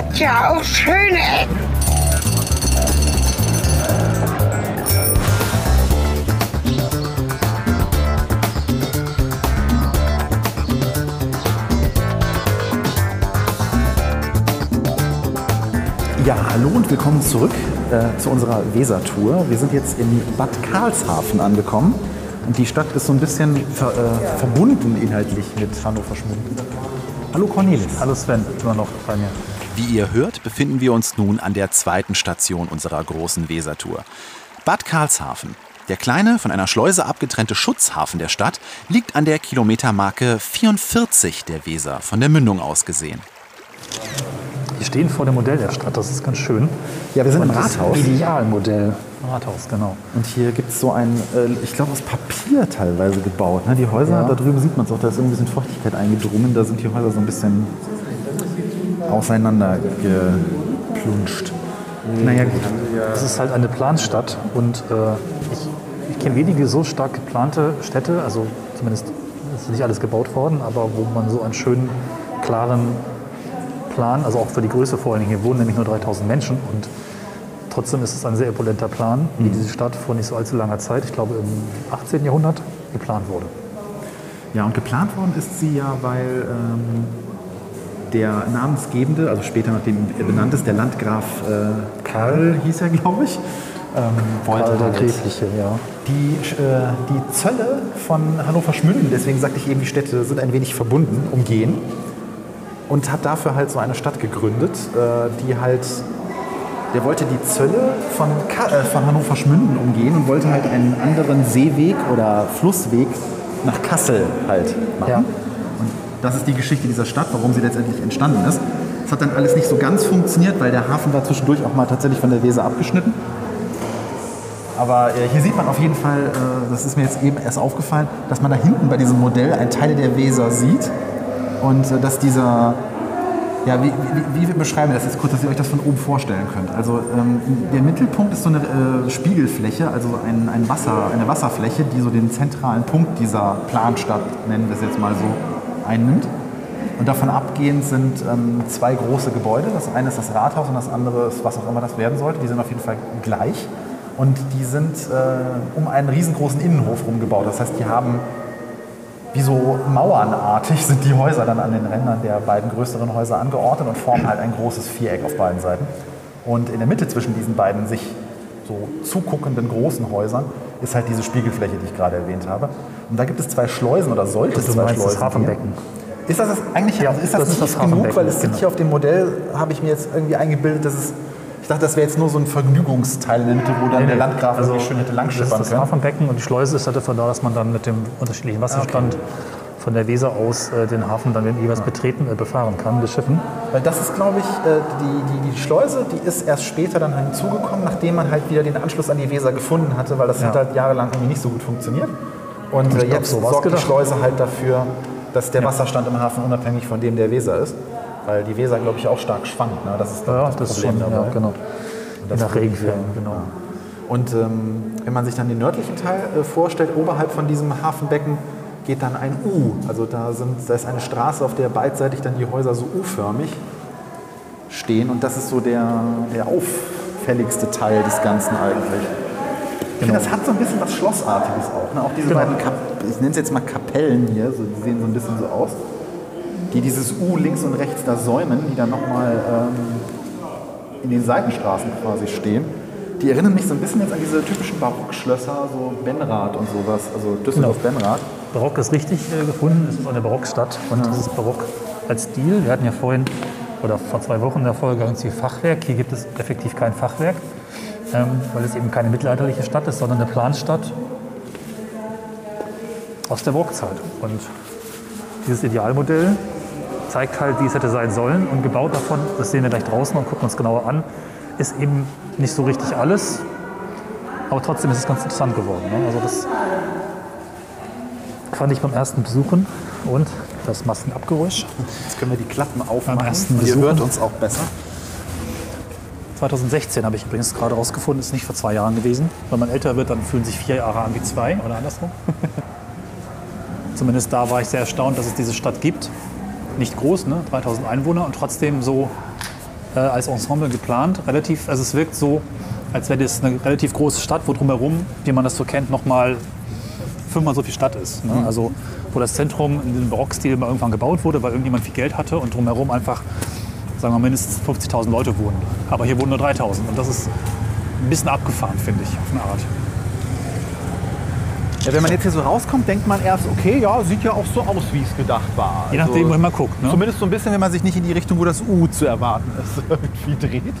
hat ja auch schöne Ecken. Ja, hallo und willkommen zurück äh, zu unserer Weser-Tour. Wir sind jetzt in Bad Karlshafen angekommen und die Stadt ist so ein bisschen ver, äh, verbunden inhaltlich mit Hannover Schmunden. Hallo Cornelis. Hallo Sven, immer noch bei mir. Wie ihr hört, befinden wir uns nun an der zweiten Station unserer großen Weser-Tour. Bad Karlshafen. Der kleine, von einer Schleuse abgetrennte Schutzhafen der Stadt liegt an der Kilometermarke 44 der Weser, von der Mündung aus gesehen. Wir stehen vor dem Modell der Stadt, das ist ganz schön. Ja, wir sind im Und das Rathaus. Idealmodell. Rathaus, genau. Und hier gibt es so ein, äh, ich glaube aus Papier teilweise gebaut. Ne? Die Häuser, Ja. da drüben sieht man es auch, da ist irgendwie ein bisschen Feuchtigkeit eingedrungen. Da sind die Häuser so ein bisschen auseinander geplunscht. Naja, gut. Es ist halt eine Planstadt und äh, ich, ich kenne wenige so stark geplante Städte, also zumindest ist nicht alles gebaut worden, aber wo man so einen schönen, klaren Plan, also auch für die Größe vor allen Dingen, hier wohnen nämlich nur 3000 Menschen und trotzdem ist es ein sehr opulenter Plan, wie diese Stadt vor nicht so allzu langer Zeit, ich glaube im 18. Jahrhundert, geplant wurde. Ja, und geplant worden ist sie ja, weil ähm, der Namensgebende, also später nachdem er benannt ist, der Landgraf äh, Karl hieß er, glaube ich, ähm, wollte Karl halt Gräfliche, ja. die, äh, die Zölle von Hannover Schmünden, deswegen sagte ich eben, die Städte sind ein wenig verbunden, umgehen und hat dafür halt so eine Stadt gegründet, äh, die halt, der wollte die Zölle von, Ka äh, von Hannover Schmünden umgehen und wollte halt einen anderen Seeweg oder Flussweg nach Kassel halt machen. Ja. Das ist die Geschichte dieser Stadt, warum sie letztendlich entstanden ist. Es hat dann alles nicht so ganz funktioniert, weil der Hafen war zwischendurch auch mal tatsächlich von der Weser abgeschnitten. Aber äh, hier sieht man auf jeden Fall, äh, das ist mir jetzt eben erst aufgefallen, dass man da hinten bei diesem Modell einen Teil der Weser sieht und äh, dass dieser, ja, wie, wie, wie beschreiben wir das jetzt kurz, dass ihr euch das von oben vorstellen könnt? Also ähm, der Mittelpunkt ist so eine Spiegelfläche, also ein, ein Wasser, eine Wasserfläche, die so den zentralen Punkt dieser Planstadt, nennen wir es jetzt mal so, einnimmt. Und davon abgehend sind ähm, zwei große Gebäude. Das eine ist das Rathaus und das andere ist, was auch immer das werden sollte. Die sind auf jeden Fall gleich. Und die sind äh, um einen riesengroßen Innenhof rumgebaut. Das heißt, die haben wie so mauernartig sind die Häuser dann an den Rändern der beiden größeren Häuser angeordnet und formen halt ein großes Viereck auf beiden Seiten. Und in der Mitte zwischen diesen beiden sich so zuguckenden großen Häusern ist halt diese Spiegelfläche, die ich gerade erwähnt habe. Und da gibt es zwei Schleusen oder sollte es Du zwei meinst das Schleusen Hafenbecken. Ist das, das eigentlich Ja, also ist das, das ist tief das genug? Weil es genau. hier auf dem Modell, habe ich mir jetzt irgendwie eingebildet, dass es, ich dachte, das wäre jetzt nur so ein Vergnügungsteil in der Mitte, wo dann der Landgraf also, schön hätte das ist langschippern das können. Hafenbecken und die Schleuse ist halt dafür da, dass man dann mit dem unterschiedlichen Wasserstand von der Weser aus äh, den Hafen dann jeweils betreten, äh, befahren kann, mit Schiffen. Weil das ist, glaube ich, äh, die, die, die Schleuse, die ist erst später dann hinzugekommen, nachdem man halt wieder den Anschluss an die Weser gefunden hatte, weil das Ja. hat halt jahrelang irgendwie nicht so gut funktioniert. Und äh, jetzt sorgt die gedacht. Schleuse halt dafür, dass der Wasserstand im Hafen unabhängig von dem der Weser ist. Weil die Weser, glaube ich, auch stark schwankt. Ne? Das ist glaub Ja, das, das ist Problem schon, dabei. ja, genau. das Nach Regenfällen, genau. Und ähm, wenn man sich dann den nördlichen Teil äh, vorstellt, oberhalb von diesem Hafenbecken geht dann ein U. Also da, sind, da ist eine Straße, auf der beidseitig dann die Häuser so U-förmig stehen. Und das ist so der, der auffälligste Teil des Ganzen eigentlich. Ich finde, das hat so ein bisschen was Schlossartiges auch. Ne? Auch diese Genau. beiden, Kap ich nenne es jetzt mal Kapellen hier, so, die sehen so ein bisschen so aus, die dieses U links und rechts da säumen, die dann nochmal ähm, in den Seitenstraßen quasi stehen. Die erinnern mich so ein bisschen jetzt an diese typischen Barockschlösser, so Benrath und sowas, also Düsseldorf-Benrath. Barock ist richtig äh, gefunden, es ist eine Barockstadt und es ist Barock als Stil. Wir hatten ja vorhin, oder vor zwei Wochen in der Folge ganz viel Fachwerk. Hier gibt es effektiv kein Fachwerk, ähm, weil es eben keine mittelalterliche Stadt ist, sondern eine Planstadt aus der Barockzeit. Und dieses Idealmodell zeigt halt, wie es hätte sein sollen. Und gebaut davon, das sehen wir gleich draußen und gucken uns genauer an, ist eben nicht so richtig alles. Aber trotzdem ist es ganz interessant geworden. Ne? Also das fand ich beim ersten Besuchen und das Maskenabgeräusch. Jetzt können wir die Klappen aufmachen. ihr hört uns auch besser. 2016 habe ich übrigens gerade rausgefunden, ist nicht vor zwei Jahren gewesen. Wenn man älter wird, dann fühlen sich vier Jahre an wie zwei oder andersrum. Zumindest da war ich sehr erstaunt, dass es diese Stadt gibt. Nicht groß, ne? 3000 Einwohner und trotzdem so äh, als Ensemble geplant. Relativ, also es wirkt so, als wäre das eine relativ große Stadt, wo drumherum, wie man das so kennt, nochmal fünfmal so viel Stadt ist. Ne? Also wo das Zentrum in dem Barockstil mal irgendwann gebaut wurde, weil irgendjemand viel Geld hatte und drumherum einfach, sagen wir mindestens 50.000 Leute wohnen. Aber hier wohnen nur 3.000 und das ist ein bisschen abgefahren, finde ich, auf eine Art. Ja, wenn man jetzt hier so rauskommt, denkt man erst, okay, ja, sieht ja auch so aus, wie es gedacht war. Je nachdem, wohin man guckt. Ne? Zumindest so ein bisschen, wenn man sich nicht in die Richtung, wo das U zu erwarten ist, irgendwie dreht.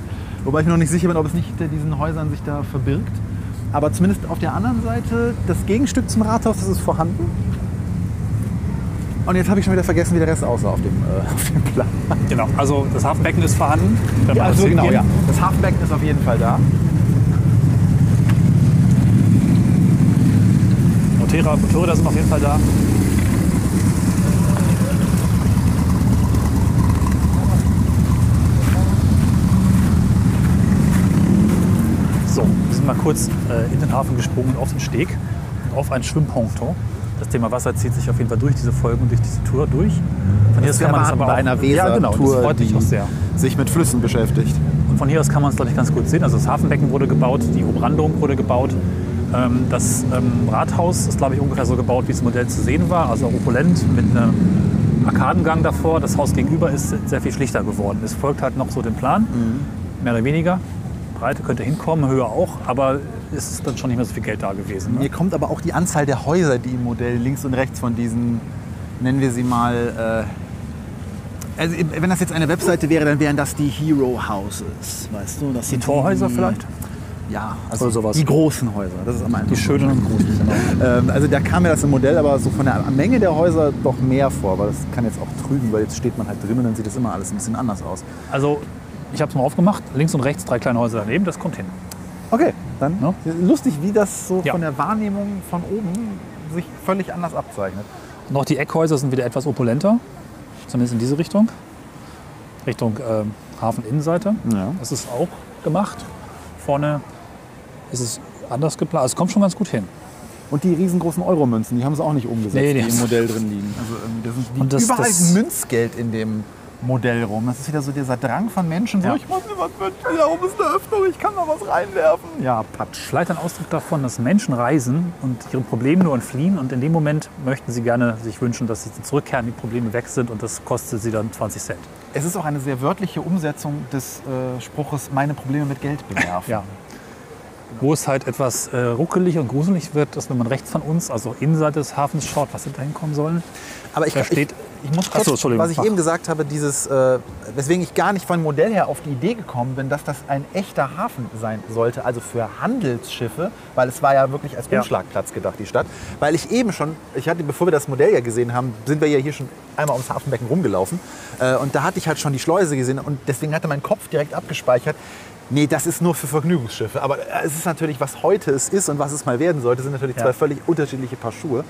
Wobei ich mir noch nicht sicher bin, ob es nicht hinter diesen Häusern sich da verbirgt. Aber zumindest auf der anderen Seite, das Gegenstück zum Rathaus, das ist vorhanden. Und jetzt habe ich schon wieder vergessen, wie der Rest aussah auf dem, äh, auf dem Plan. Genau, also das Hafenbecken ist vorhanden. Ja, also das genau, hingehen. ja. Das Hafenbecken ist auf jeden Fall da. Motorräder, Motorräder sind auf jeden Fall da. So, wir sind mal kurz äh, in den Hafen gesprungen, auf den Steg, auf ein Schwimmponto. Das Thema Wasser zieht sich auf jeden Fall durch diese Folgen und durch diese Tour durch. Von hier aus kann man das aber bei auch, einer Ja, genau, das Weser-Tour, freut mich die auch sehr. sich mit Flüssen beschäftigt. Und von hier aus kann man es, glaube ich, ganz gut sehen. Also das Hafenbecken wurde gebaut, die Umrandung wurde gebaut. Ähm, Das ähm, Rathaus ist, glaube ich, ungefähr so gebaut, wie es im Modell zu sehen war. Also opulent mit einem Arkadengang davor. Das Haus gegenüber ist sehr viel schlichter geworden. Es folgt halt noch so dem Plan, mehr oder weniger. Breite könnte hinkommen, Höhe auch, aber es ist dann schon nicht mehr so viel Geld da gewesen. Ne? Mir kommt aber auch die Anzahl der Häuser, die im Modell links und rechts von diesen, nennen wir sie mal, äh, also wenn das jetzt eine Webseite wäre, dann wären das die Hero Houses, weißt du? Das Die sind Torhäuser die- vielleicht? Ja, also sowas. die großen Häuser. Das ist am Die schönen und großen. Genau. Ähm, also da kam mir das im Modell aber so von der Menge der Häuser doch mehr vor, weil das kann jetzt auch trügen, weil jetzt steht man halt drin und dann sieht das immer alles ein bisschen anders aus. Also ich habe es mal aufgemacht. Links und rechts drei kleine Häuser daneben. Das kommt hin. Okay, dann Ja. lustig, wie das so Ja. von der Wahrnehmung von oben sich völlig anders abzeichnet. Auch die Eckhäuser sind wieder etwas opulenter, zumindest in diese Richtung, Richtung ähm, Hafeninnenseite. Ja. Das ist auch gemacht. Vorne ist es anders geplant. Also es kommt schon ganz gut hin. Und die riesengroßen Euromünzen, die haben sie auch nicht umgesetzt, Nee, die die im Modell drin liegen. Also irgendwie, das sind die Und das- überall das- Münzgeld in dem Modell rum. Das ist wieder so dieser Drang von Menschen, so Ja. ich muss mir was wünschen, da oben ist eine Öffnung, ich kann da was reinwerfen. Ja, Patsch. Vielleicht ein Ausdruck davon, dass Menschen reisen und ihren Problemen nur entfliehen und in dem Moment möchten sie gerne sich wünschen, dass sie zurückkehren, die Probleme weg sind und das kostet sie dann 20 Cent. Es ist auch eine sehr wörtliche Umsetzung des äh, Spruches, meine Probleme mit Geld bewerfen. Ja. Wo es halt etwas äh, ruckelig und gruselig wird, ist, wenn man rechts von uns, also Innenseite des Hafens schaut, was da hinkommen sollen. Aber ich, Da steht- ich, ich muss kurz, so, Entschuldigung. was ich eben gesagt habe, dieses, äh, weswegen ich gar nicht vom Modell her auf die Idee gekommen bin, dass das ein echter Hafen sein sollte, also für Handelsschiffe, weil es war ja wirklich als. Umschlagplatz gedacht, die Stadt. Weil ich eben schon, ich hatte, bevor wir das Modell ja gesehen haben, sind wir ja hier schon einmal ums Hafenbecken rumgelaufen äh, und da hatte ich halt schon die Schleuse gesehen und deswegen hatte mein Kopf direkt abgespeichert, Nee, das ist nur für Vergnügungsschiffe. Aber äh, es ist natürlich, was heute es ist und was es mal werden sollte, sind natürlich Ja. zwei völlig unterschiedliche Paar Schuhe.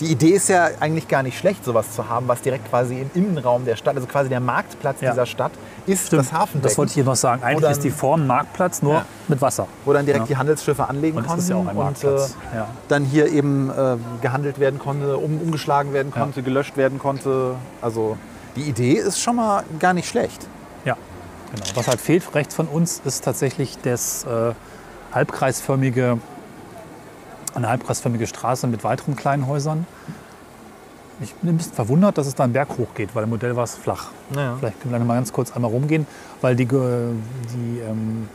Die Idee ist ja eigentlich gar nicht schlecht, sowas zu haben, was direkt quasi im Innenraum der Stadt, also quasi der Marktplatz Ja. dieser Stadt, ist Stimmt, das Hafenbecken. Das wollte ich hier noch sagen. Eigentlich dann- ist die Form Marktplatz nur Ja. mit Wasser. wo dann direkt die Handelsschiffe anlegen Und konnten ist ja auch ein Marktplatz. und äh, dann hier eben äh, gehandelt werden konnte, um, umgeschlagen werden konnte, gelöscht werden konnte. Also die Idee ist schon mal gar nicht schlecht. Genau. Was halt fehlt rechts von uns ist tatsächlich das äh, halbkreisförmige, eine halbkreisförmige Straße mit weiteren kleinen Häusern. Ich bin ein bisschen verwundert, dass es da einen Berg hochgeht, weil im Modell war es flach. Ja. Vielleicht können wir dann mal ganz kurz einmal rumgehen, weil die, die, ähm,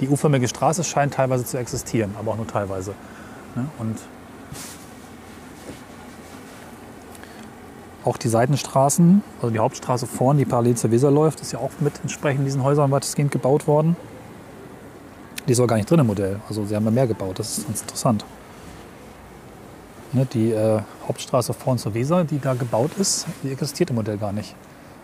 die U-förmige Straße scheint teilweise zu existieren, aber auch nur teilweise. Ne? Und auch die Seitenstraßen, also die Hauptstraße vorn, die parallel zur Weser läuft, ist ja auch mit entsprechend diesen Häusern weitestgehend gebaut worden. Die ist aber gar nicht drin im Modell. Also sie haben da mehr gebaut, das ist ganz interessant. Ne, die äh, Hauptstraße vorn zur Weser, die da gebaut ist, die existiert im Modell gar nicht.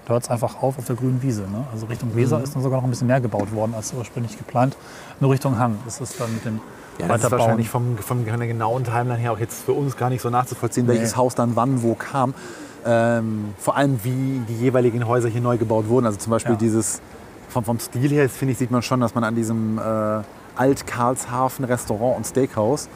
Da hört es einfach auf auf der grünen Wiese. Ne? Also Richtung Weser ist dann sogar noch ein bisschen mehr gebaut worden als ursprünglich geplant. Nur Richtung Hang. Das ist dann mit dem Ja, das ist wahrscheinlich vom, vom, von der genauen Timeline her auch jetzt für uns gar nicht so nachzuvollziehen, welches Nee. Haus dann wann wo kam. Ähm, vor allem, wie die jeweiligen Häuser hier neu gebaut wurden. Also zum Beispiel Ja. dieses, vom, vom Stil her, finde ich, sieht man schon, dass man an diesem äh, Alt-Karlshafen Restaurant und Steakhouse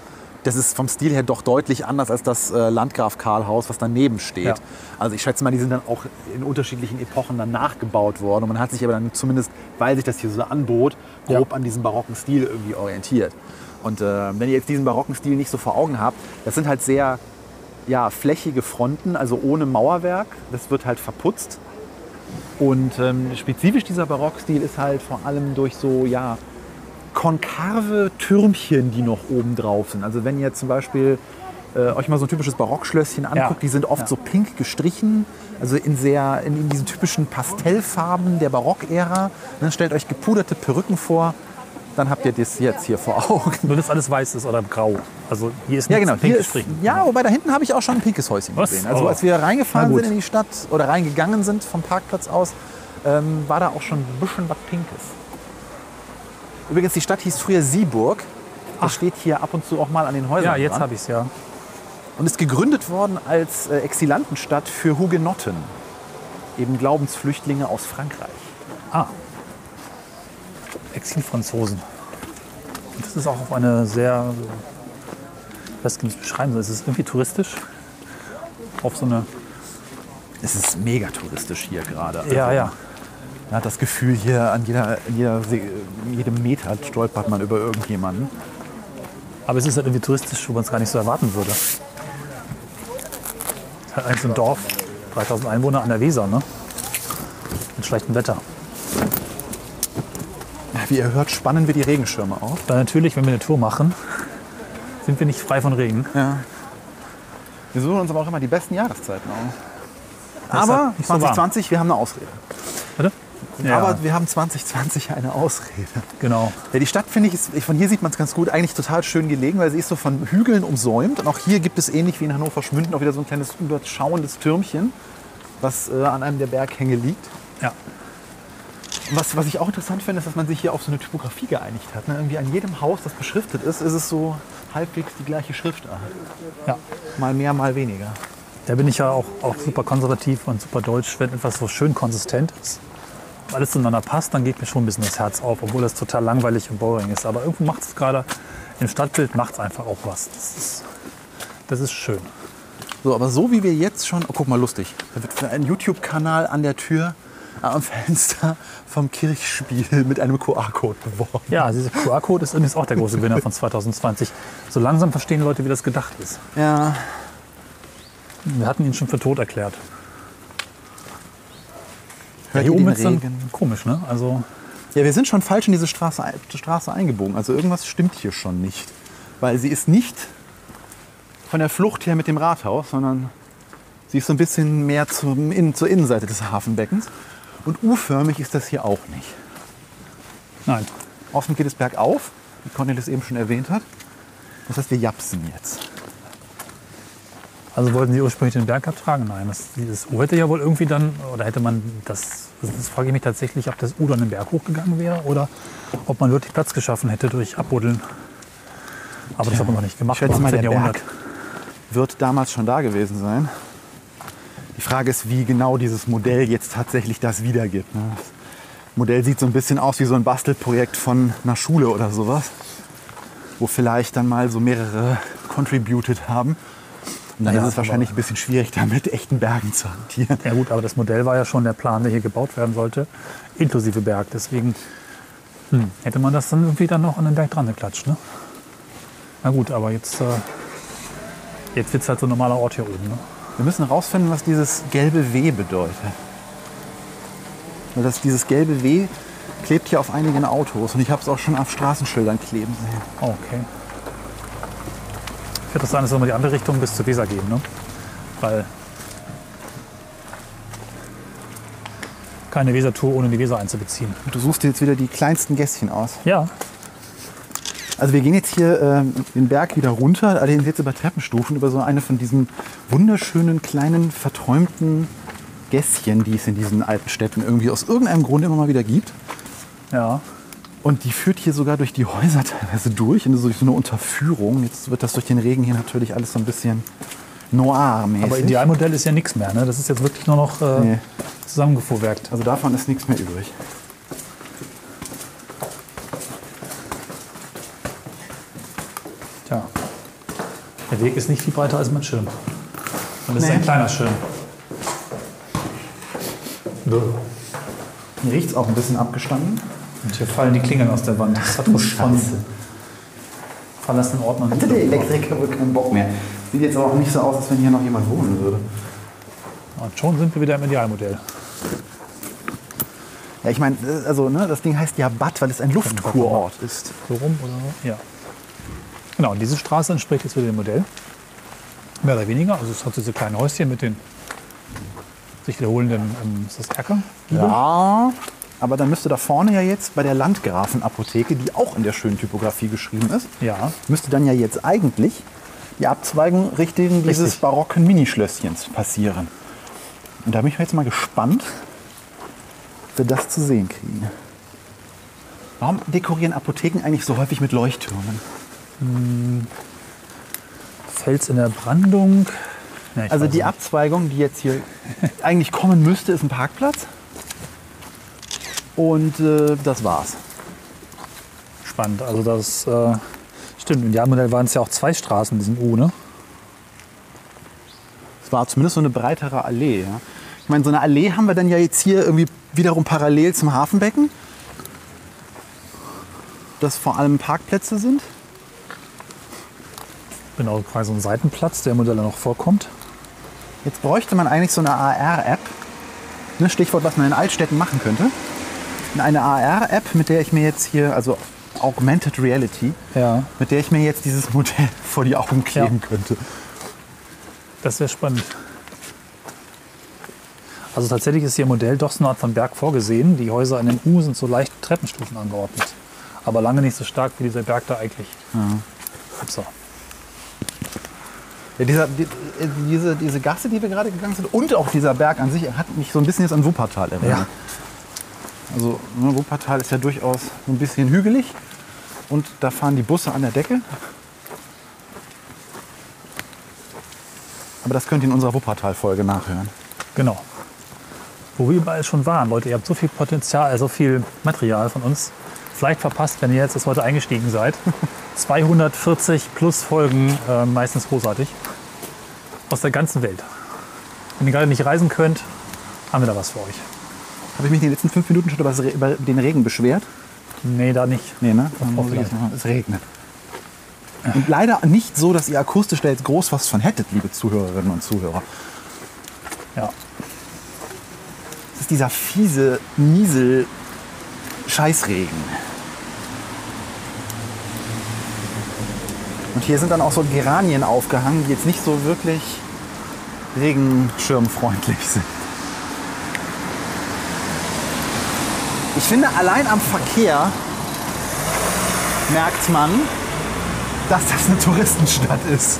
das ist vom Stil her doch deutlich anders als das äh, Landgraf Karl-Haus, was daneben steht. Ja. Also ich schätze mal, die sind dann auch in unterschiedlichen Epochen dann nachgebaut worden. Und man hat sich aber dann zumindest, weil sich das hier so anbot, grob Ja. an diesem barocken Stil irgendwie orientiert. Und äh, wenn ihr jetzt diesen barocken Stil nicht so vor Augen habt, das sind halt sehr ja, flächige Fronten, also ohne Mauerwerk. Das wird halt verputzt. Und ähm, spezifisch dieser Barockstil ist halt vor allem durch so, ja, konkave Türmchen, die noch oben drauf sind. Also wenn ihr zum Beispiel äh, euch mal so ein typisches Barockschlösschen anguckt, Ja. die sind oft Ja. so pink gestrichen, also in sehr in, in diesen typischen Pastellfarben der Barockära. Ne, stellt euch gepuderte Perücken vor, dann habt ihr das jetzt hier vor Augen. Nur das alles weiß ist oder grau. Also hier ist Ja, genau. pink Hier ist, gestrichen. ja, wobei da hinten habe ich auch schon ein pinkes Häuschen Was? gesehen. Also Oh. als wir reingefahren sind in die Stadt oder reingegangen sind vom Parkplatz aus, ähm, war da auch schon ein bisschen was Pinkes. Übrigens, die Stadt hieß früher Sieburg. Das steht hier ab und zu auch mal an den Häusern. Ja, jetzt habe ich es ja. Und ist gegründet worden als äh, Exilantenstadt für Hugenotten. Eben Glaubensflüchtlinge aus Frankreich. Ah. Exilfranzosen. Und das ist auch auf eine sehr, ich weiß gar nicht, beschreiben soll. Es ist irgendwie touristisch. Auf so eine, Es ist mega touristisch hier gerade. ja, Also, ja. Man hat das Gefühl, hier an jeder, jeder, jedem Meter stolpert man über irgendjemanden. Aber es ist halt irgendwie touristisch, wo man es gar nicht so erwarten würde. Es ist halt so ein Dorf, 3000 Einwohner an der Weser, ne? Mit schlechtem Wetter. Wie ihr hört, spannen wir die Regenschirme auf. Weil natürlich, wenn wir eine Tour machen, sind wir nicht frei von Regen. Ja. Wir suchen uns aber auch immer die besten Jahreszeiten aus. Das Aber halt nicht so warm. 2020, wir haben eine Ausrede. Bitte? Ja, Aber wir haben 2020 eine Ausrede. genau. Ja, die Stadt, finde ich, ist, von hier sieht man es ganz gut, eigentlich total schön gelegen, weil sie ist so von Hügeln umsäumt. Und auch hier gibt es ähnlich wie in Hannover Schmünden auch wieder so ein kleines überschauendes Türmchen, was äh, an einem der Berghänge liegt. Ja. Was, was ich auch interessant finde, ist, dass man sich hier auf so eine Typografie geeinigt hat. Ne? Irgendwie an jedem Haus, das beschriftet ist, ist es so halbwegs die gleiche Schriftart. ja. Mal mehr, mal weniger. Da bin ich ja auch, auch super konservativ und super deutsch, wenn etwas so schön konsistent ist. Alles zueinander passt, dann geht mir schon ein bisschen das Herz auf, obwohl das total langweilig und boring ist. Aber irgendwo macht es gerade, im Stadtbild macht es einfach auch was. Das ist, das ist schön. So, aber so wie wir jetzt schon, oh, guck mal, lustig. Da wird ein YouTube-Kanal an der Tür am Fenster vom Kirchspiel mit einem QR-Code beworben. Ja, dieser QR-Code ist übrigens auch der große Gewinner von 2020. So langsam verstehen Leute, wie das gedacht ist. Ja, Wir hatten ihn schon für tot erklärt. hört Hier ihr oben ist dann komisch, ne? Also Ja, wir sind schon falsch in diese Straße, Straße eingebogen. Also irgendwas stimmt hier schon nicht. Weil sie ist nicht von der Flucht her mit dem Rathaus, sondern sie ist so ein bisschen mehr zum Innen, zur Innenseite des Hafenbeckens. Und U-förmig ist das hier auch nicht. nein. Offen geht es bergauf, wie Cornelis eben schon erwähnt hat. Das heißt, wir japsen jetzt. Also wollten Sie ursprünglich den Berg abtragen? Nein, das, dieses U hätte ja wohl irgendwie dann, oder hätte man das, das frage ich mich tatsächlich, ob das U dann den Berg hochgegangen wäre oder ob man wirklich Platz geschaffen hätte durch Abbuddeln. Aber das hat man noch nicht Ich gemacht. schätze im mal, der 18. Berg wird damals schon da gewesen sein. Die Frage ist, wie genau dieses Modell jetzt tatsächlich das wiedergibt. ne? Das Modell sieht so ein bisschen aus wie so ein Bastelprojekt von einer Schule oder sowas, wo vielleicht dann mal so mehrere contributed haben. Und dann Ja, ist es wahrscheinlich ein bisschen schwierig, da mit echten Bergen zu hantieren. Ja gut, aber das Modell war ja schon der Plan, der hier gebaut werden sollte, inklusive Berg. Deswegen hm, hätte man das dann irgendwie dann noch an den Berg dran geklatscht. Ne? Na gut, aber jetzt, äh, jetzt wird es halt so ein normaler Ort hier oben. Ne? Wir müssen herausfinden, was dieses gelbe W bedeutet. Weil das, dieses gelbe W klebt hier auf einigen Autos und ich habe es auch schon auf Straßenschildern kleben sehen. Oh, okay. Ich würde sagen, dass wir mal die andere Richtung bis zur Weser gehen, ne? Weil keine Wesertour ohne die Weser einzubeziehen. Du suchst dir jetzt wieder die kleinsten Gässchen aus. Ja, Also wir gehen jetzt hier ähm, den Berg wieder runter, allerdings jetzt über Treppenstufen, über so eine von diesen wunderschönen kleinen verträumten Gässchen, die es in diesen alten Städten irgendwie aus irgendeinem Grund immer mal wieder gibt. ja. Und die führt hier sogar durch die Häuser teilweise durch, in so eine Unterführung. Jetzt wird das durch den Regen hier natürlich alles so ein bisschen noir-mäßig. Aber Idealmodell ist ja nichts mehr, ne? Das ist jetzt wirklich nur noch äh, Nee. zusammengefuhrwerkt. Also davon ist nichts mehr übrig. Der Weg ist nicht viel breiter als mein Schirm. Und es ist Nee. ein kleiner Schirm. Hier riecht es auch ein bisschen abgestanden. Und hier fallen die Klingeln aus der Wand. Das hat was von verlassenen Ordnern. Hatte der Elektriker wohl keinen Bock mehr. Sieht jetzt aber auch nicht so aus, als wenn hier noch jemand wohnen würde. Und schon sind wir wieder im Idealmodell. Ja, ich meine, also ne, das Ding heißt ja Bad, weil es ein Luftkurort ist. So rum oder so? Ja. Genau, und diese Straße entspricht jetzt wieder dem Modell. Mehr oder weniger. Also es hat diese kleinen Häuschen mit den sich wiederholenden, ähm, ist das Erker? Ja, aber dann müsste da vorne ja jetzt bei der Landgrafenapotheke, die auch in der schönen Typografie geschrieben ist, Ja. müsste dann ja jetzt eigentlich die Abzweigung Richtung dieses Richtig. barocken Minischlösschens passieren. Und da bin ich jetzt mal gespannt, ob wir das zu sehen kriegen. Warum dekorieren Apotheken eigentlich so häufig mit Leuchttürmen? Fels in der Brandung. Ja, Also die nicht. Abzweigung, die jetzt hier eigentlich kommen müsste, ist ein Parkplatz. Und äh, das war's. Spannend. Also das äh, stimmt. Im Idealmodell waren es ja auch zwei Straßen, diesen U, ne? Es war zumindest so eine breitere Allee. Ja. Ich meine, so eine Allee haben wir dann ja jetzt hier irgendwie wiederum parallel zum Hafenbecken. Das vor allem Parkplätze sind. Genau, quasi so ein Seitenplatz, der im Modell noch vorkommt. Jetzt bräuchte man eigentlich so eine AR-App. Ne, Stichwort, was man in Altstädten machen könnte. Eine AR-App, mit der ich mir jetzt hier, also Augmented Reality, Ja. mit der ich mir jetzt dieses Modell vor die Augen kleben Ja. könnte. Das wäre spannend. Also tatsächlich ist hier im Modell doch so eine Art von Berg vorgesehen. Die Häuser in dem U sind so leicht Treppenstufen angeordnet. Aber lange nicht so stark wie dieser Berg da eigentlich. Upsa. Ja, dieser, die, diese, diese Gasse, die wir gerade gegangen sind, und auch dieser Berg an sich, hat mich so ein bisschen jetzt an Wuppertal erinnert. Ja. Also ne, Wuppertal ist ja durchaus ein bisschen hügelig und da fahren die Busse an der Decke. Aber das könnt ihr in unserer Wuppertal-Folge nachhören. Genau. Wo wir überall schon waren. Leute, ihr habt so viel Potenzial, so viel Material von uns. Vielleicht verpasst, wenn ihr jetzt erst heute eingestiegen seid. 240 plus Folgen, äh, meistens großartig. Aus der ganzen Welt. Wenn ihr gerade nicht reisen könnt, haben wir da was für euch. Habe ich mich in den letzten fünf Minuten schon über, das den Regen beschwert? Nee, da nicht. Nee, ne? Es regnet. Und leider nicht so, dass ihr akustisch da jetzt groß was von hättet, liebe Zuhörerinnen und Zuhörer. Ja. Es ist dieser fiese Niesel Und hier sind dann auch so Geranien aufgehangen, die jetzt nicht so wirklich regenschirmfreundlich sind. Ich finde, allein am Verkehr merkt man, dass das eine Touristenstadt ist.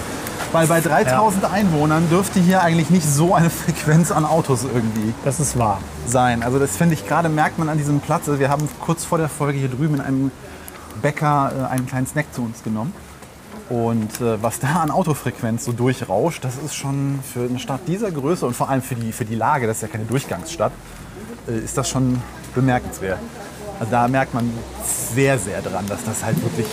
Weil bei 3000 Einwohnern dürfte hier eigentlich nicht so eine Frequenz an Autos irgendwie Das ist wahr. sein. Also das finde ich gerade merkt man an diesem Platz. Also wir haben kurz vor der Folge hier drüben in einem Bäcker äh, einen kleinen Snack zu uns genommen. Und äh, was da an Autofrequenz so durchrauscht, das ist schon für eine Stadt dieser Größe und vor allem für die, für die Lage, das ist ja keine Durchgangsstadt, äh, ist das schon bemerkenswert. Also da merkt man sehr, sehr dran, dass das halt wirklich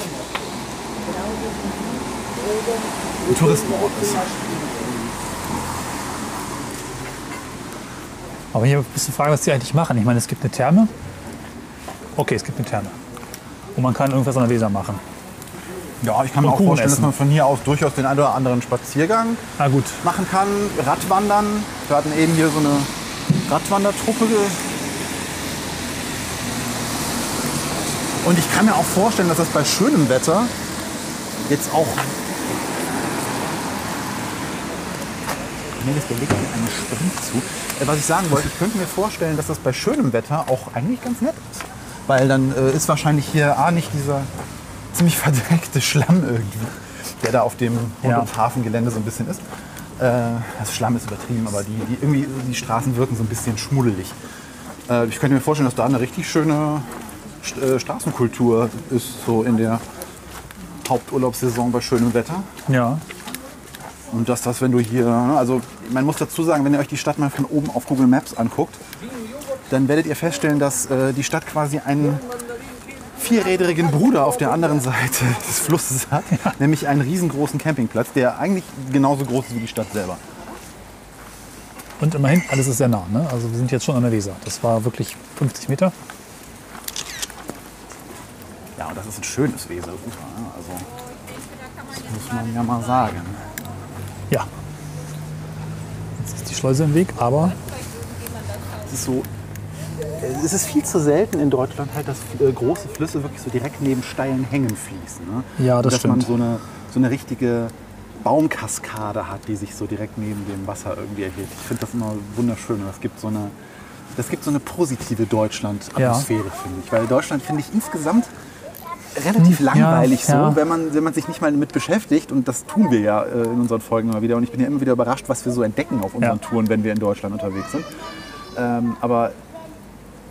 ein Touristenort ist. Aber hier ein bisschen fragen, was die eigentlich machen. Ich meine, es gibt eine Therme. Okay, es gibt eine Therme. Und man kann irgendwas an der Weser machen. Ja, ich kann mir auch Kuchen vorstellen, dass essen. man von hier aus durchaus den einen oder anderen Spaziergang gut. machen kann. Radwandern. Wir hatten eben hier so eine Radwandertruppe. Und ich kann mir auch vorstellen, dass das bei schönem Wetter jetzt auch. Mir ist der Weg einen Sprint zu. Äh, Was ich sagen wollte, ich könnte mir vorstellen, dass das bei schönem Wetter auch eigentlich ganz nett ist. Weil dann äh, ist wahrscheinlich hier A nicht dieser ziemlich verdreckte Schlamm irgendwie, der da auf dem Hund- Ja. und Hafengelände so ein bisschen ist. Äh, das Schlamm ist übertrieben, aber die, die, irgendwie, die Straßen wirken so ein bisschen schmuddelig. Äh, ich könnte mir vorstellen, dass da eine richtig schöne St äh, Straßenkultur ist, so in der Haupturlaubssaison bei schönem Wetter. Ja. Und dass das, wenn du hier, ne, also man muss dazu sagen, wenn ihr euch die Stadt mal von oben auf Google Maps anguckt, dann werdet ihr feststellen, dass äh, die Stadt quasi ein vierrädrigen Bruder auf der anderen Seite des Flusses hat, nämlich einen riesengroßen Campingplatz, der eigentlich genauso groß ist wie die Stadt selber. Und immerhin, alles ist sehr nah. Ne? Also wir sind jetzt schon an der Weser. Das war wirklich 50 Meter. Ja, und das ist ein schönes Weserufer. ne? Also, das muss man ja mal sagen. Ja. Jetzt ist die Schleuse im Weg, aber Es ist so. Es ist viel zu selten in Deutschland halt, dass äh, große Flüsse wirklich so direkt neben steilen Hängen fließen. Ne? Ja, das dass man stimmt. so eine, so eine richtige Baumkaskade hat, die sich so direkt neben dem Wasser irgendwie erhebt. Ich finde das immer wunderschön. Das gibt so eine, das gibt so eine positive Deutschland-Atmosphäre, finde ich. Weil Deutschland finde ich insgesamt relativ Hm, ja, langweilig so, ja. wenn, man, wenn man sich nicht mal damit beschäftigt. Und das tun wir ja äh, in unseren Folgen immer wieder. Und ich bin ja immer wieder überrascht, was wir so entdecken auf unseren Ja. Touren, wenn wir in Deutschland unterwegs sind. Ähm, aber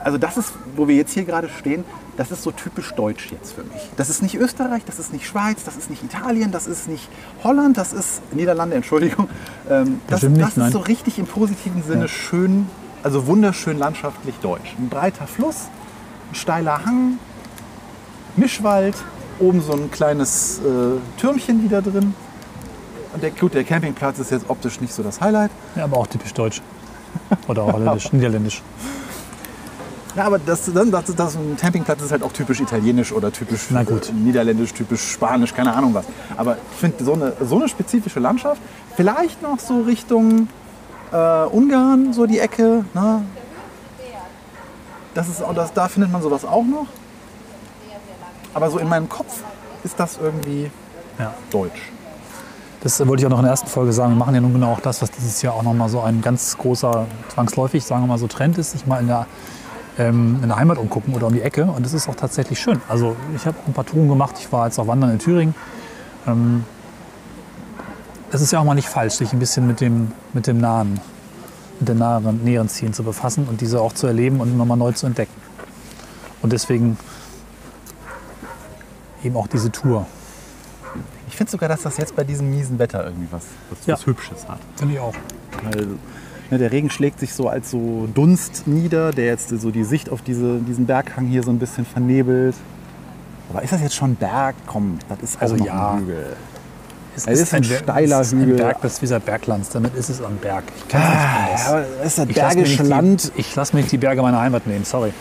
also das ist, wo wir jetzt hier gerade stehen, das ist so typisch deutsch jetzt für mich. Das ist nicht Österreich, das ist nicht Schweiz, das ist nicht Italien, das ist nicht Holland, das ist Niederlande, Entschuldigung. Ähm, das das nein. ist so richtig im positiven Sinne Ja. schön, also wunderschön landschaftlich deutsch. Ein breiter Fluss, ein steiler Hang, Mischwald, oben so ein kleines äh, Türmchen wieder drin. Und der, gut, der Campingplatz ist jetzt optisch nicht so das Highlight. ja, aber auch typisch deutsch. Oder auch holländisch, niederländisch. Ja, aber das, dann, das, das, ein Campingplatz ist halt auch typisch italienisch oder typisch Na gut. äh, niederländisch, typisch spanisch, keine Ahnung was. Aber ich finde so eine, so eine spezifische Landschaft, vielleicht noch so Richtung äh, Ungarn, so die Ecke. Ne? Das ist, das, da findet man sowas auch noch. Aber so in meinem Kopf ist das irgendwie Ja. deutsch. Das wollte ich auch noch in der ersten Folge sagen. Wir machen ja nun genau auch das, was dieses Jahr auch noch mal so ein ganz großer, zwangsläufig, sagen wir mal so, Trend ist, sich mal in der, ähm, in der Heimat umgucken oder um die Ecke. Und das ist auch tatsächlich schön. Also ich habe ein paar Touren gemacht. Ich war jetzt auch wandern in Thüringen. Ähm, es ist ja auch mal nicht falsch, sich ein bisschen mit dem, mit dem Nahen, mit den nahen, näheren Zielen zu befassen und diese auch zu erleben und nochmal neu zu entdecken. Und deswegen eben auch diese Tour. Ich finde sogar, dass das jetzt bei diesem miesen Wetter irgendwie was, was, Ja. was Hübsches hat. Finde ich auch. Weil ne, der Regen schlägt sich so als so Dunst nieder, der jetzt so die Sicht auf diese, diesen Berghang hier so ein bisschen vernebelt. Aber ist das jetzt schon ein Berg? Komm, das ist Also also ja. ein Hügel. Es Es ist ein Ber- steiler es ist ein Hügel. Berg des Wieser Berglands. Damit ist es ein Berg. Ich kann es nicht anders. aber das ist das Ich lasse mir, Bergische Land. die- ich lass mir nicht die Berge meiner Heimat nehmen, sorry.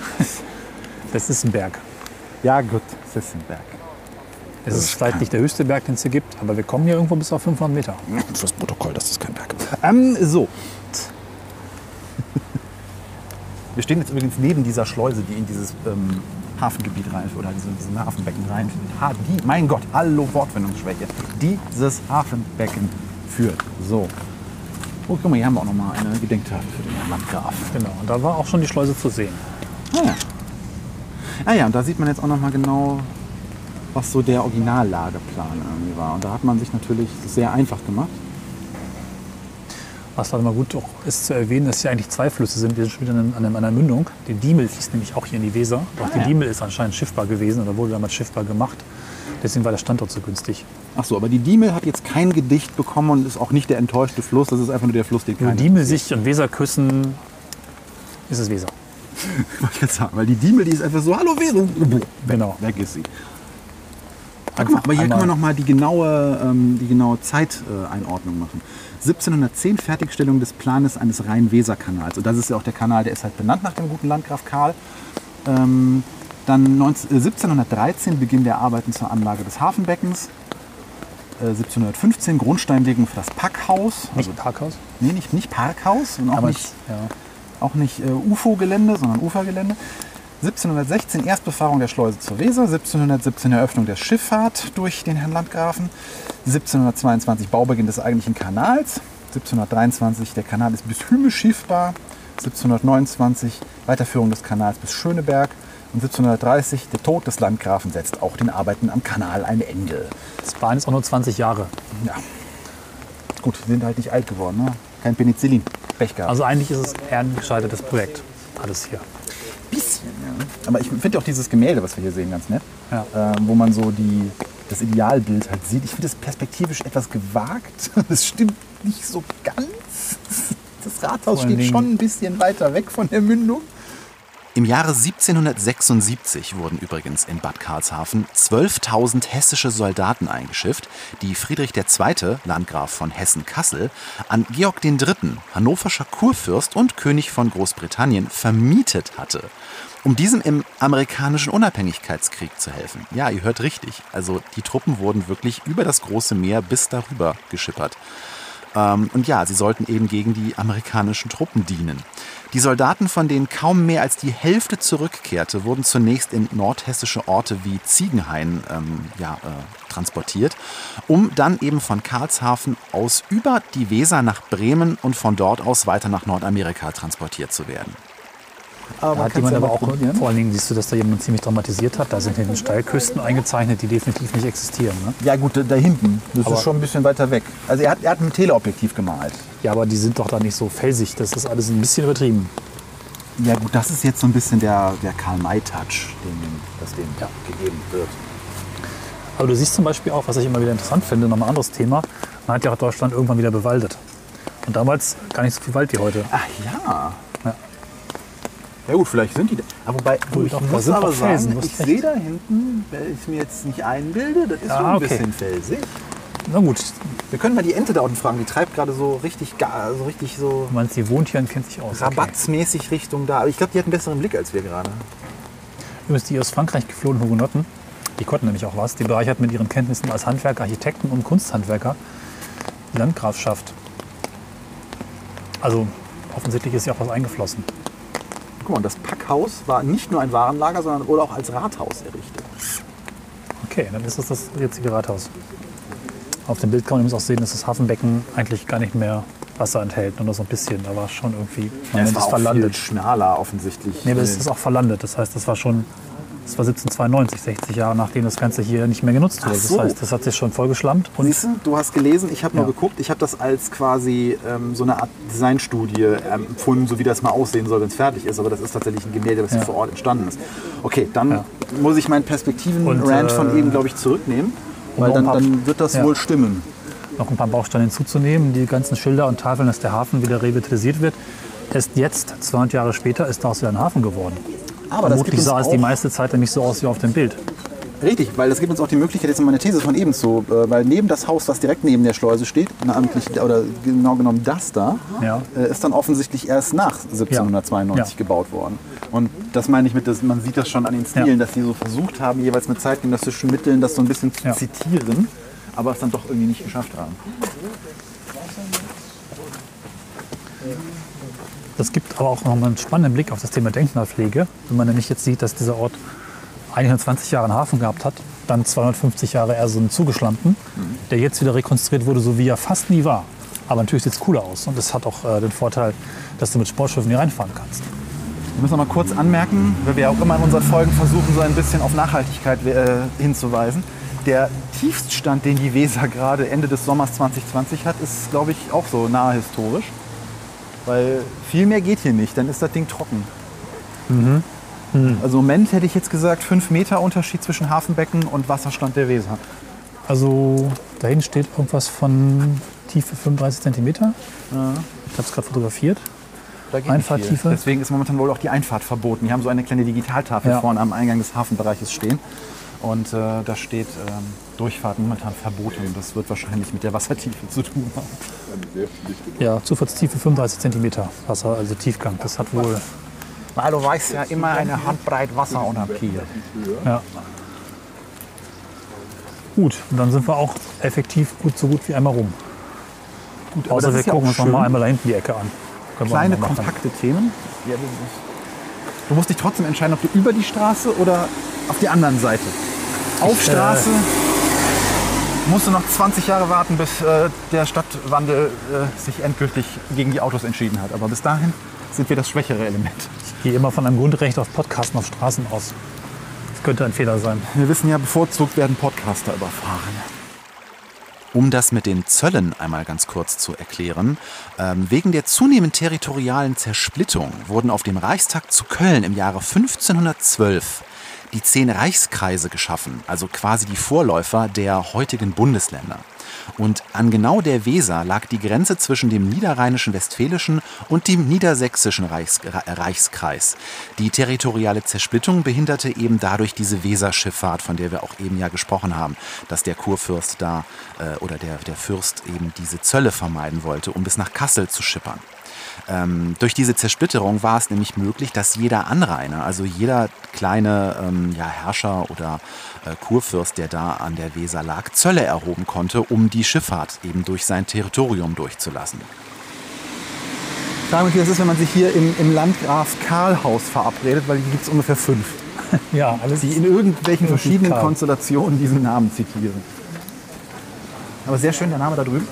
Das ist ein Berg. Ja gut, es ist ein Berg. Es ist vielleicht nicht der höchste Berg, den es hier gibt, aber wir kommen hier irgendwo bis auf 500 Meter. Fürs Protokoll, das ist kein Berg. Ähm, so. Wir stehen jetzt übrigens neben dieser Schleuse, die in dieses ähm, Hafengebiet rein oder in diesem Hafenbecken reinführt. Ha, die, mein Gott, hallo Wortfindungsschwäche. Dieses Hafenbecken führt. So. Oh, guck mal, hier haben wir auch noch mal eine Gedenktafel für den Herrn Landgraf. Genau, und da war auch schon die Schleuse zu sehen. Ah ja. Ah ja, und da sieht man jetzt auch noch mal genau, was so der Originallageplan irgendwie war. Und da hat man sich natürlich sehr einfach gemacht. Was halt mal gut auch ist zu erwähnen, dass hier eigentlich zwei Flüsse sind. Wir sind schon wieder an einem- an einer Mündung. Die Diemel fließt nämlich auch hier in die Weser. Auch die ja. Diemel ist anscheinend schiffbar gewesen oder wurde damals schiffbar gemacht. Deswegen war der Standort so günstig. Ach so, aber die Diemel hat jetzt kein Gedicht bekommen und ist auch nicht der enttäuschte Fluss. Das ist einfach nur der Fluss, den Wo keiner Diemel sich und Weser küssen, ist es Weser. Wollte ich jetzt sagen, weil die Diemel, die ist einfach so, hallo Weser. Genau. Weg ist sie. Ah, aber hier einmal- können wir noch mal die genaue, ähm, die genaue Zeiteinordnung machen. 1710 Fertigstellung des Planes eines Rhein-Weser-Kanals. Und das ist ja auch der Kanal, der ist halt benannt nach dem guten Landgraf Karl. Ähm, dann 19, äh, 1713 Beginn der Arbeiten zur Anlage des Hafenbeckens. Äh, 1715 Grundsteinlegung für das Packhaus. Also, Nicht Parkhaus? nee, nicht, nicht Parkhaus und auch Aber nicht ja. auch nicht äh, UFO-Gelände, sondern Ufergelände. 1716 Erstbefahrung der Schleuse zur Weser, 1717 Eröffnung der Schifffahrt durch den Herrn Landgrafen, 1722 Baubeginn des eigentlichen Kanals, 1723 der Kanal ist bis Hüme schiffbar, 1729 Weiterführung des Kanals bis Schöneberg und 1730 der Tod des Landgrafen setzt auch den Arbeiten am Kanal ein Ende. Das waren jetzt auch nur 20 Jahre. Ja. Gut, wir sind halt nicht alt geworden, ne? kein Penicillin, Pech gehabt. Also eigentlich ist es eher ein gescheitertes Projekt. Alles hier. Aber ich finde auch dieses Gemälde, was wir hier sehen, ganz nett. Ja. Ähm, wo man so die, das Idealbild halt sieht. Ich finde das perspektivisch etwas gewagt. Das stimmt nicht so ganz. Das Rathaus Vor steht Dingen- schon ein bisschen weiter weg von der Mündung. Im Jahre 1776 wurden übrigens in Bad Karlshafen 12.000 hessische Soldaten eingeschifft, die Friedrich II., Landgraf von Hessen-Kassel, an Georg III., hannoverscher Kurfürst und König von Großbritannien, vermietet hatte, um diesem im amerikanischen Unabhängigkeitskrieg zu helfen. Ja, ihr hört richtig. Also die Truppen wurden wirklich über das große Meer bis darüber geschippert. Ähm, und ja, sie sollten eben gegen die amerikanischen Truppen dienen. Die Soldaten, von denen kaum mehr als die Hälfte zurückkehrte, wurden zunächst in nordhessische Orte wie Ziegenhain ähm, ja, äh, transportiert, um dann eben von Karlshafen aus über die Weser nach Bremen und von dort aus weiter nach Nordamerika transportiert zu werden. Aber da hat jemand aber auch, vor allen Dingen siehst du, dass da jemand ziemlich dramatisiert hat. Da sind hinten Steilküsten eingezeichnet, die definitiv nicht existieren. Ne? Ja gut, da hinten. Das aber ist schon ein bisschen weiter weg. Also er hat, er hat ein Teleobjektiv gemalt. Ja, aber die sind doch da nicht so felsig. Das ist alles ein bisschen übertrieben. Ja gut, das ist jetzt so ein bisschen der, der Karl-May-Touch, den, das dem ja. gegeben wird. Aber du siehst zum Beispiel auch, was ich immer wieder interessant finde, nochmal ein anderes Thema. Man hat ja auch Deutschland irgendwann wieder bewaldet. Und damals gar nicht so viel Wald wie heute. Ach ja. Ja gut, vielleicht sind die da. Aber wobei, ich doch, muss aber Felsen, sagen, ich sehe da hinten, weil ich mir jetzt nicht einbilde, das ist ah, so ein okay. bisschen felsig. Na gut. Wir können mal die Ente da unten fragen. Die treibt gerade so richtig, so richtig so. Du meinst, sie wohnt hier und kennt sich aus. Rabattsmäßig okay. Richtung da. Aber ich glaube, die hat einen besseren Blick als wir gerade. Übrigens, die aus Frankreich geflohenen Hugenotten, die konnten nämlich auch was. Die bereichert mit ihren Kenntnissen als Handwerker, Architekten und Kunsthandwerker die Landgrafschaft. Also offensichtlich ist ja auch was eingeflossen. Guck mal, das Packhaus war nicht nur ein Warenlager, sondern wurde auch als Rathaus errichtet. Okay, dann ist das das jetzige Rathaus. Auf dem Bild kann man übrigens auch sehen, dass das Hafenbecken eigentlich gar nicht mehr Wasser enthält, nur noch so ein bisschen. Da war es schon irgendwie, man ja, es war auch verlandet. Viel schmaler offensichtlich. Nee, aber es ist auch verlandet. Das heißt, das war schon das war 1792, 60 Jahre nachdem das Ganze hier nicht mehr genutzt wurde. So. Das heißt, das hat sich schon vollgeschlampt. Und Siehst du, du hast gelesen, ich habe ja. nur geguckt, ich habe das als quasi ähm, so eine Art Designstudie ähm, empfunden, so wie das mal aussehen soll, wenn es fertig ist. Aber das ist tatsächlich ein Gemälde, das ja. hier vor Ort entstanden ist. Okay, dann ja. muss ich meinen Perspektiven-Rant äh, von eben, glaube ich, zurücknehmen, weil dann, dann, wird das wohl stimmen. Noch ein paar Bausteine hinzuzunehmen, die ganzen Schilder und Tafeln, dass der Hafen wieder revitalisiert wird. Erst jetzt, 200 Jahre später, ist daraus wieder ein Hafen geworden. Aber Vermutlich sah es die meiste Zeit nämlich so aus wie auf dem Bild. Richtig, weil das gibt uns auch die Möglichkeit, jetzt meine These von eben zu, äh, weil neben das Haus, was direkt neben der Schleuse steht, namentlich, oder genau genommen das da, ja. Äh, ist dann offensichtlich erst nach 1792 ja. gebaut worden. Und das meine ich mit, dass man sieht das schon an den Stilen, ja. dass die so versucht haben, jeweils mit zeitgenössischen Mitteln das so ein bisschen zu zitieren, aber es dann doch irgendwie nicht geschafft haben. Das gibt aber auch noch einen spannenden Blick auf das Thema Denkmalpflege. Wenn man nämlich jetzt sieht, dass dieser Ort 120 Jahre einen Hafen gehabt hat, dann 250 Jahre eher so einen zugeschlammten, der jetzt wieder rekonstruiert wurde, so wie er fast nie war. Aber natürlich sieht es cooler aus und es hat auch äh, den Vorteil, dass du mit Sportschiffen hier reinfahren kannst. Wir müssen noch mal kurz anmerken, weil wir auch immer in unseren Folgen versuchen, so ein bisschen auf Nachhaltigkeit äh, hinzuweisen. Der Tiefststand, den die Weser gerade Ende des Sommers 2020 hat, ist, glaube ich, auch so nahe historisch. Weil viel mehr geht hier nicht, dann ist das Ding trocken. Mhm. Mhm. Also im Moment hätte ich jetzt gesagt, 5 Meter Unterschied zwischen Hafenbecken und Wasserstand der Weser. Also dahin steht irgendwas von Tiefe 35 Zentimeter. Ja. Ich habe es gerade fotografiert. Einfahrttiefe. Deswegen ist momentan wohl auch die Einfahrt verboten. Die haben so eine kleine Digitaltafel ja. vorne am Eingang des Hafenbereiches stehen. Und äh, da steht ähm, Durchfahrt momentan verboten. Das wird wahrscheinlich mit der Wassertiefe zu tun haben. Ja, Zufahrtstiefe 35 cm Wasser, also Tiefgang. Das hat wohl. Weil du weißt ja immer eine Handbreit Wasser unter Kiel. Ja. Gut, und dann sind wir auch effektiv gut so gut wie einmal rum. Gut, Außer wir gucken uns mal einmal da hinten die Ecke an. Können Kleine, kompakte Themen. Ja, du musst dich trotzdem entscheiden, ob du über die Straße oder auf die anderen Seite. Auf ich, Straße. Äh, musst du noch 20 Jahre warten, bis äh, der Stadtwandel äh, sich endgültig gegen die Autos entschieden hat. Aber bis dahin sind wir das schwächere Element. Ich gehe immer von einem Grundrecht auf Podcasten auf Straßen aus. Das könnte ein Fehler sein. Wir wissen ja, bevorzugt werden Podcaster überfahren. Um das mit den Zöllen einmal ganz kurz zu erklären. Ähm, wegen der zunehmend territorialen Zersplittung wurden auf dem Reichstag zu Köln im Jahre 1512 die zehn Reichskreise geschaffen, also quasi die Vorläufer der heutigen Bundesländer. Und an genau der Weser lag die Grenze zwischen dem niederrheinischen Westfälischen und dem niedersächsischen Reichs Reichskreis. Die territoriale Zersplittung behinderte eben dadurch diese Weserschifffahrt, von der wir auch eben ja gesprochen haben, dass der Kurfürst da äh, oder der, der Fürst eben diese Zölle vermeiden wollte, um bis nach Kassel zu schippern. Ähm, durch diese Zersplitterung war es nämlich möglich, dass jeder Anrainer, also jeder kleine ähm, ja, Herrscher oder äh, Kurfürst, der da an der Weser lag, Zölle erhoben konnte, um die Schifffahrt eben durch sein Territorium durchzulassen. Sagen wir, wie das ist, wenn man sich hier im, im Landgraf Karl-Haus verabredet, weil hier gibt es ungefähr fünf, Ja, alles. die in irgendwelchen verschiedenen Karl. Konstellationen diesen Namen zitieren. Aber sehr schön der Name da drüben.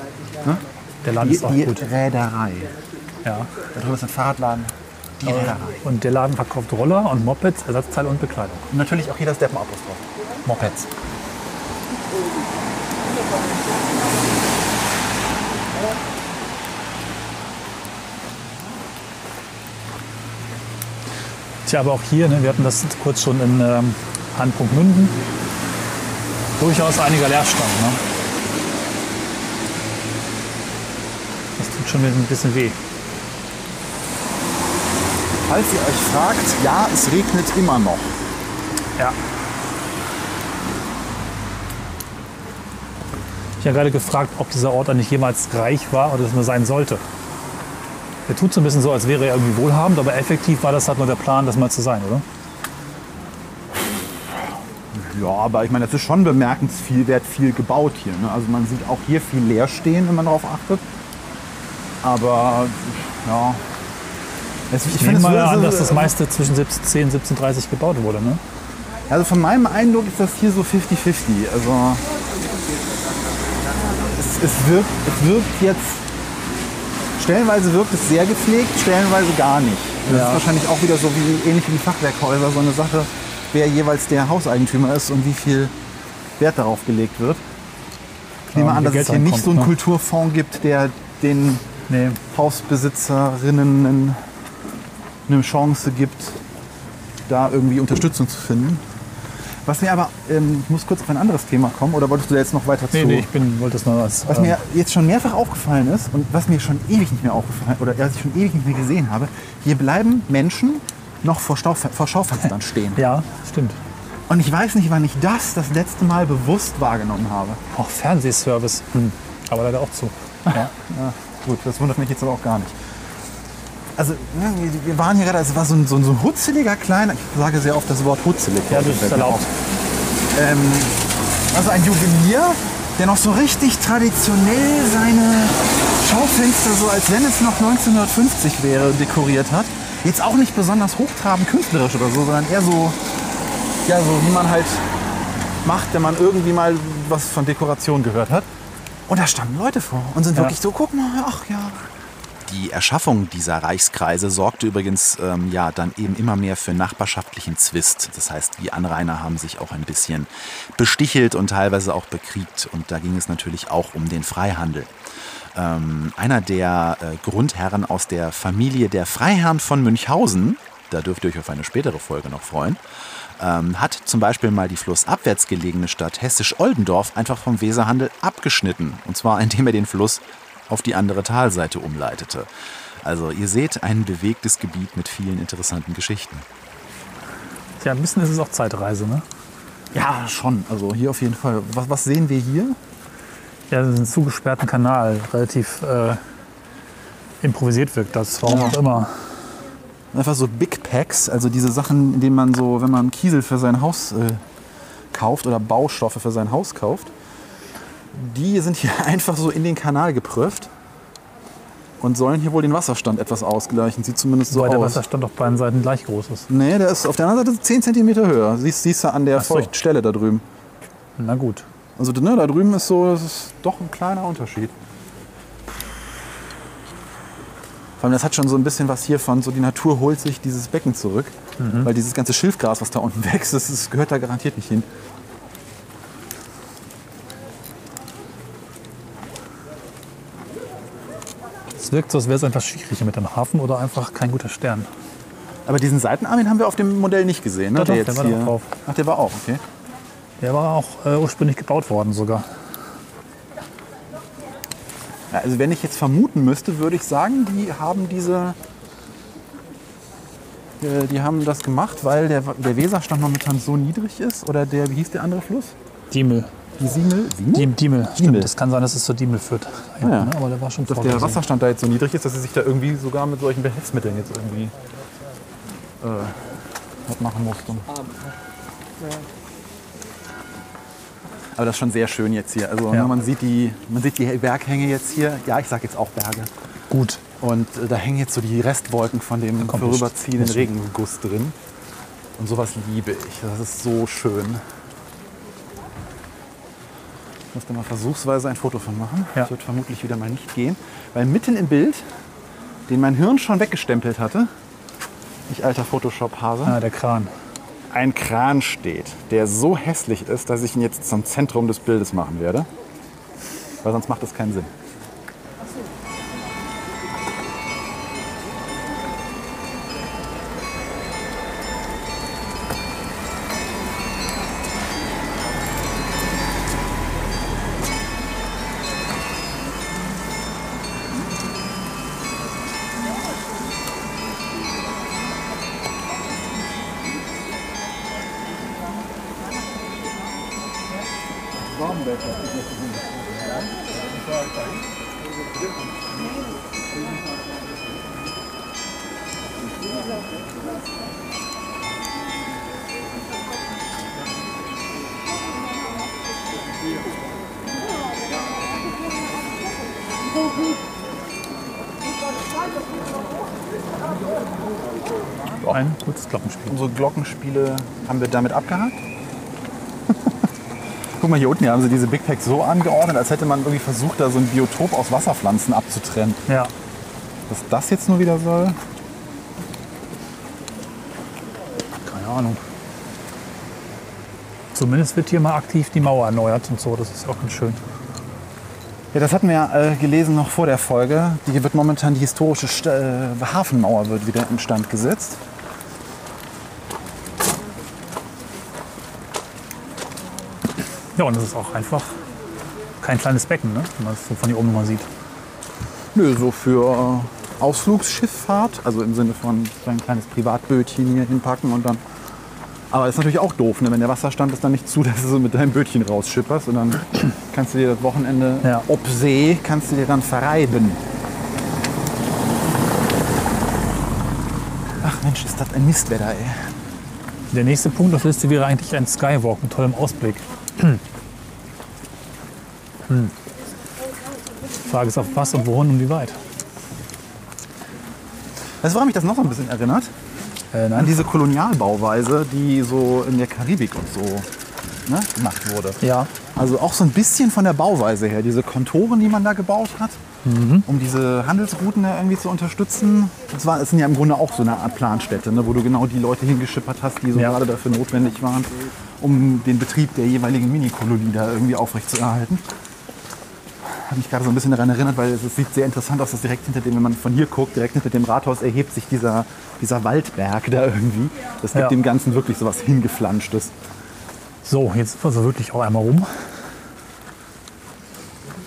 Ne? Der Laden Die, ist auch die gut. Räderei. Ja. Da drüben ist ein Fahrradladen. Die Räderei. Und der Laden verkauft Roller und Mopeds, Ersatzteile und Bekleidung. Und natürlich auch hier das Deppenapostroph. Mopeds. Tja, aber auch hier, ne, wir hatten das kurz schon in ähm, Handpunkt Münden, durchaus einiger Leerstand. Ne? Das tut schon ein bisschen weh. Falls ihr euch fragt, ja, es regnet immer noch. Ja. Ich habe gerade gefragt, ob dieser Ort eigentlich jemals reich war oder es nur sein sollte. Er tut so ein bisschen so, als wäre er irgendwie wohlhabend, aber effektiv war das halt nur der Plan, das mal zu sein, oder? Ja, aber ich meine, das ist schon bemerkenswert viel gebaut hier. Ne? Also man sieht auch hier viel leer stehen, wenn man darauf achtet. Aber ja. Es, Ich, finde, nehme mal an, dass das meiste zwischen 17 und 1730 gebaut wurde. Ne? Also von meinem Eindruck ist das hier so 50-50. Also es, es, wirkt, es wirkt jetzt, stellenweise wirkt es sehr gepflegt, stellenweise gar nicht. Das Ja. ist wahrscheinlich auch wieder so wie ähnlich wie die Fachwerkhäuser, so eine Sache, wer jeweils der Hauseigentümer ist und wie viel Wert darauf gelegt wird. Ich nehme Ja, an, dass es hier nicht reinkommt, so einen ne? Kulturfonds gibt, der den Nee. Hausbesitzerinnen eine Chance gibt, da irgendwie Unterstützung zu finden. Was mir aber, ähm, ich muss kurz auf ein anderes Thema kommen, oder wolltest du da jetzt noch weiter Nee, zu? nee, ich bin, wollte nur als. Was ähm, mir jetzt schon mehrfach aufgefallen ist und was mir schon ewig nicht mehr aufgefallen oder was ich schon ewig nicht mehr gesehen habe, hier bleiben Menschen noch vor, Stau, vor Schaufenstern stehen. ja, stimmt. Und ich weiß nicht, wann ich das das letzte Mal bewusst wahrgenommen habe. Auch Fernsehservice. Hm. Aber leider auch zu. Ja. Ja, gut, das wundert mich jetzt aber auch gar nicht. Also, ne, wir- waren hier gerade, es war so ein, so ein, so ein hutzeliger kleiner, ich sage sehr oft das Wort hutzelig. Ja, das ist erlaubt. Ähm, also ein Juwelier, der noch so richtig traditionell seine Schaufenster, so als wenn es noch 1950 wäre, dekoriert hat. Jetzt auch nicht besonders hochtrabend künstlerisch oder so, sondern eher so, ja, so wie man halt macht, wenn man irgendwie mal was von Dekoration gehört hat. Und da standen Leute vor und sind Ja. wirklich so, guck mal, ach ja. Die Erschaffung dieser Reichskreise sorgte übrigens ähm, ja dann eben immer mehr für nachbarschaftlichen Zwist. Das heißt, die Anrainer haben sich auch ein bisschen bestichelt und teilweise auch bekriegt. Und da ging es natürlich auch um den Freihandel. Ähm, einer der äh, Grundherren aus der Familie der Freiherren von Münchhausen, da dürft ihr euch auf eine spätere Folge noch freuen, ähm, hat zum Beispiel mal die flussabwärts gelegene Stadt Hessisch-Oldendorf einfach vom Weserhandel abgeschnitten. Und zwar indem er den Fluss auf die andere Talseite umleitete. Also ihr seht ein bewegtes Gebiet mit vielen interessanten Geschichten. Ja, ein bisschen ist es auch Zeitreise, ne? Ja, schon. Also hier auf jeden Fall. Was, was sehen wir hier? Ja, das ist ein zugesperrten Kanal, relativ äh, improvisiert wirkt das, warum Ja. auch immer. Einfach so Big Packs, also diese Sachen, in denen man so, wenn man Kiesel für sein Haus äh, kauft oder Baustoffe für sein Haus kauft, die sind hier einfach so in den Kanal geprüft und sollen hier wohl den Wasserstand etwas ausgleichen. Sieht zumindest so Wobei der aus. Wasserstand auf beiden Seiten gleich groß ist. Nee, der ist auf der anderen Seite 10 cm höher. Siehst, siehst du an der so. feuchten Stelle da drüben. Na gut. Also ne, da drüben ist so, das ist doch ein kleiner Unterschied. Vor allem, das hat schon so ein bisschen was hier von, so die Natur holt sich dieses Becken zurück. Weil dieses ganze Schilfgras, was da unten wächst, das, ist, gehört da garantiert nicht hin. Es wirkt so, als wäre es einfach schwierig mit dem Hafen oder einfach kein guter Stern. Aber diesen Seitenarm den haben wir auf dem Modell nicht gesehen, ne? Doch, doch, jetzt der war hier- auch drauf. Ach, der war auch, okay. Der war auch äh, ursprünglich gebaut worden sogar. Ja, also wenn ich jetzt vermuten müsste, würde ich sagen, die haben diese, äh, die haben das gemacht, weil der, der Weserstand momentan so niedrig ist. Oder der, wie hieß der andere Fluss? Diemel. Die Siemel? Siemel? Diem, Diemel, stimmt. Diemel. Das kann sein, dass es zur Diemel führt. Ja, ja. Ne? Aber der war schon Dass der. Wasserstand da jetzt so niedrig ist, dass sie sich da irgendwie sogar mit solchen Behelfsmitteln jetzt irgendwie äh, was machen mussten. Aber das ist schon sehr schön jetzt hier. Also Ja. ne, man, sieht die, man sieht die Berghänge jetzt hier. Ja, ich sag jetzt auch Berge. Gut. Und äh, da hängen jetzt so die Restwolken von dem vorüberziehenden. Regenguss drin. Und sowas liebe ich. Das ist so schön. Ich muss da mal versuchsweise ein Foto von machen. Ja. Das wird vermutlich wieder mal nicht gehen. Weil mitten im Bild, den mein Hirn schon weggestempelt hatte, ich alter Photoshop-Hase, Ah, der Kran. ein Kran steht, der so hässlich ist, dass ich ihn jetzt zum Zentrum des Bildes machen werde. Weil sonst macht das keinen Sinn. Glockenspiele haben wir damit abgehakt. Guck mal, hier unten hier haben sie diese Big Packs so angeordnet, als hätte man irgendwie versucht, da so ein Biotop aus Wasserpflanzen abzutrennen. Ja. Was das jetzt nur wieder soll? Keine Ahnung. Zumindest wird hier mal aktiv die Mauer erneuert und so. Das ist auch ganz schön. Ja, das hatten wir ja äh, gelesen noch vor der Folge. Die wird momentan die historische St äh, Hafenmauer wird wieder instand gesetzt. Ja, und das ist auch einfach kein kleines Becken, ne? wenn man es so von hier oben mal sieht. Nö, so für äh, Ausflugsschifffahrt, also im Sinne von so ein kleines Privatbötchen hier hinpacken und dann. Aber ist natürlich auch doof, ne? wenn der Wasserstand es dann nicht zu, dass du so mit deinem Bötchen rausschipperst und dann kannst du dir das Wochenende Ja. ob See, kannst du dir dann verreiben. Ach Mensch, ist das ein Mistwetter, ey. Der nächste Punkt auf der Liste wäre eigentlich ein Skywalk mit tollem Ausblick. Hm. Frage ist auf was und wohin und wie weit. Weißt du, woran mich das noch so ein bisschen erinnert? Äh, An diese Kolonialbauweise, die so in der Karibik und so ne, gemacht wurde. Ja. Also auch so ein bisschen von der Bauweise her, diese Kontoren, die man da gebaut hat, um diese Handelsrouten da irgendwie zu unterstützen. Das, war, das sind ja im Grunde auch so eine Art Planstätte, ne, wo du genau die Leute hingeschippert hast, die so Ja. gerade dafür notwendig waren, um den Betrieb der jeweiligen Minikolonie da irgendwie aufrechtzuerhalten. Hat mich gerade so ein bisschen daran erinnert, weil es sieht sehr interessant aus, dass direkt hinter dem, wenn man von hier guckt, direkt hinter dem Rathaus erhebt sich dieser, dieser Waldberg da irgendwie. Das gibt Ja. dem Ganzen wirklich so was hingeflanschtes. So, jetzt sind wir so wirklich auch einmal rum.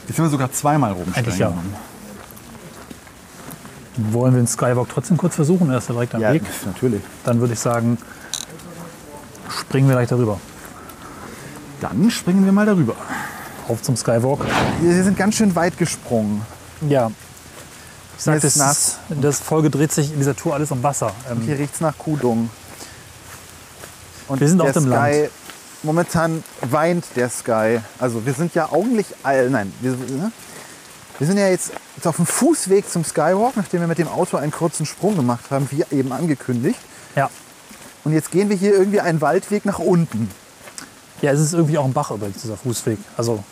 Jetzt sind wir sogar zweimal rum. Eigentlich ja. Wollen wir den Skywalk trotzdem kurz versuchen? Er ist ja direkt am Ja, Weg. natürlich. Dann würde ich sagen, springen wir gleich darüber. Dann springen wir mal darüber. Auf zum Skywalk. Wir sind ganz schön weit gesprungen. Ja. Ich sag, das, nass. ist, das Folge dreht sich in dieser Tour alles um Wasser. Ähm, Hier riecht es nach Kuhdung. Und Wir sind der auf dem Sky, Land. Momentan weint der Sky. Also wir sind ja eigentlich, all, nein, wir, ne? wir sind ja jetzt, jetzt auf dem Fußweg zum Skywalk, nachdem wir mit dem Auto einen kurzen Sprung gemacht haben, wie eben angekündigt. ja. Und jetzt gehen wir hier irgendwie einen Waldweg nach unten. ja, es ist irgendwie auch ein Bach übrigens, dieser Fußweg. Also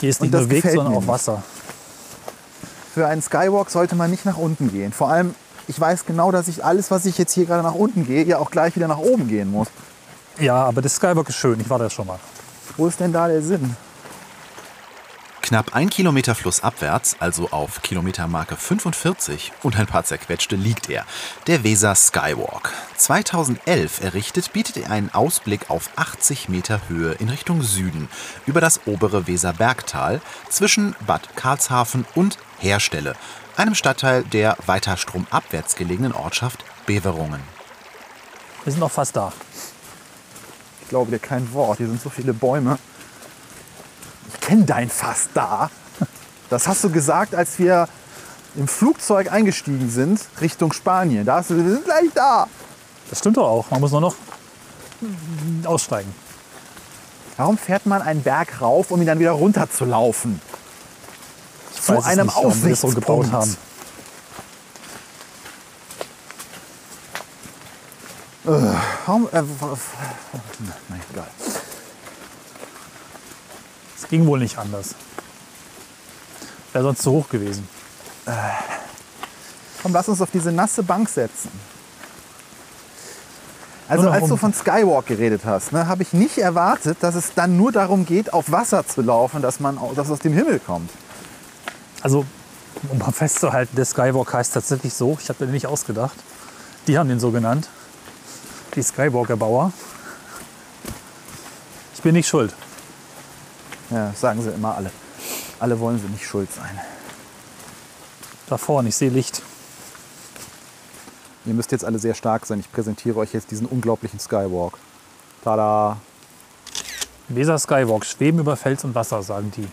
hier ist nicht nur Weg, sondern auch. Wasser. Für einen Skywalk sollte man nicht nach unten gehen. Vor allem, ich weiß genau, dass ich alles, was ich jetzt hier gerade nach unten gehe, ja auch gleich wieder nach oben gehen muss. Ja, aber der Skywalk ist schön. Ich war da schon mal. Wo ist denn da der Sinn? Knapp ein Kilometer flussabwärts, also auf Kilometermarke 45 und ein paar zerquetschte, liegt er. Der Weser Skywalk. 2011 errichtet, bietet er einen Ausblick auf 80 Meter Höhe in Richtung Süden über das obere Weserbergtal zwischen Bad Karlshafen und Herstelle, einem Stadtteil der weiter stromabwärts gelegenen Ortschaft Beverungen. Wir sind noch fast da. Ich glaube dir kein Wort. Hier sind so viele Bäume. Ich kenne dein Fass da. Das hast du gesagt, als wir im Flugzeug eingestiegen sind Richtung Spanien. Da hast du, wir sind gleich da. Das stimmt doch auch. Man muss nur noch aussteigen. Warum fährt man einen Berg rauf, um ihn dann wieder runter zu laufen? Zu einem nicht, warum wir das so Aussichtspunkt. gebaut haben. Äh, w- na, egal. Es ging wohl nicht anders. Wäre sonst zu hoch gewesen. Komm, lass uns auf diese nasse Bank setzen. Also als du von Skywalk geredet hast, ne, habe ich nicht erwartet, dass es dann nur darum geht, auf Wasser zu laufen, dass man dass aus dem Himmel kommt. Also, um mal festzuhalten, der Skywalk heißt tatsächlich so. Ich habe den nicht ausgedacht. Die haben den so genannt. Die Skywalker-Bauer. Ich bin nicht schuld. Ja, sagen sie immer alle. Alle wollen sie nicht schuld sein. Da vorne, ich sehe Licht. Ihr müsst jetzt alle sehr stark sein. Ich präsentiere euch jetzt diesen unglaublichen Skywalk. Tada! Weser Skywalk, schweben über Fels und Wasser, sagen die.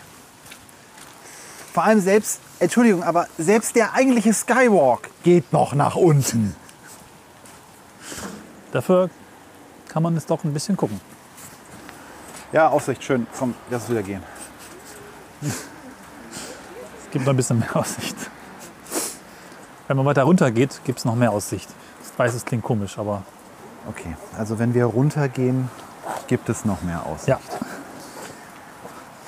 Vor allem selbst, Entschuldigung, aber selbst der eigentliche Skywalk geht noch nach unten. Dafür kann man es doch ein bisschen gucken. Ja, Aussicht, schön. Komm, lass es wieder gehen. Es gibt noch ein bisschen mehr Aussicht. Wenn man weiter runter geht, gibt es noch mehr Aussicht. Ich weiß, es klingt komisch, aber Okay, also wenn wir runtergehen, gibt es noch mehr Aussicht. ja.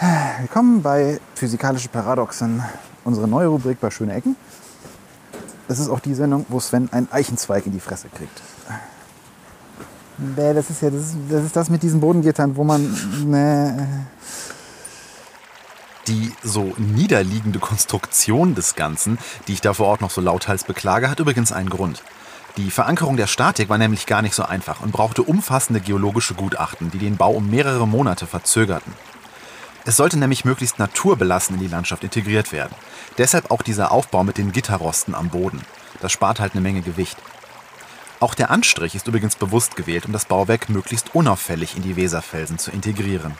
Willkommen bei Physikalische Paradoxen, unsere neue Rubrik bei Schöne Ecken. Das ist auch die Sendung, wo Sven einen Eichenzweig in die Fresse kriegt. Nee, das ist ja das, das, ist das mit diesen Bodengittern, wo man. Nee. Die so niederliegende Konstruktion des Ganzen, die ich da vor Ort noch so lauthals beklage, hat übrigens einen Grund. Die Verankerung der Statik war nämlich gar nicht so einfach und brauchte umfassende geologische Gutachten, die den Bau um mehrere Monate verzögerten. Es sollte nämlich möglichst naturbelassen in die Landschaft integriert werden. Deshalb auch dieser Aufbau mit den Gitterrosten am Boden. Das spart halt eine Menge Gewicht. Auch der Anstrich ist übrigens bewusst gewählt, um das Bauwerk möglichst unauffällig in die Weserfelsen zu integrieren.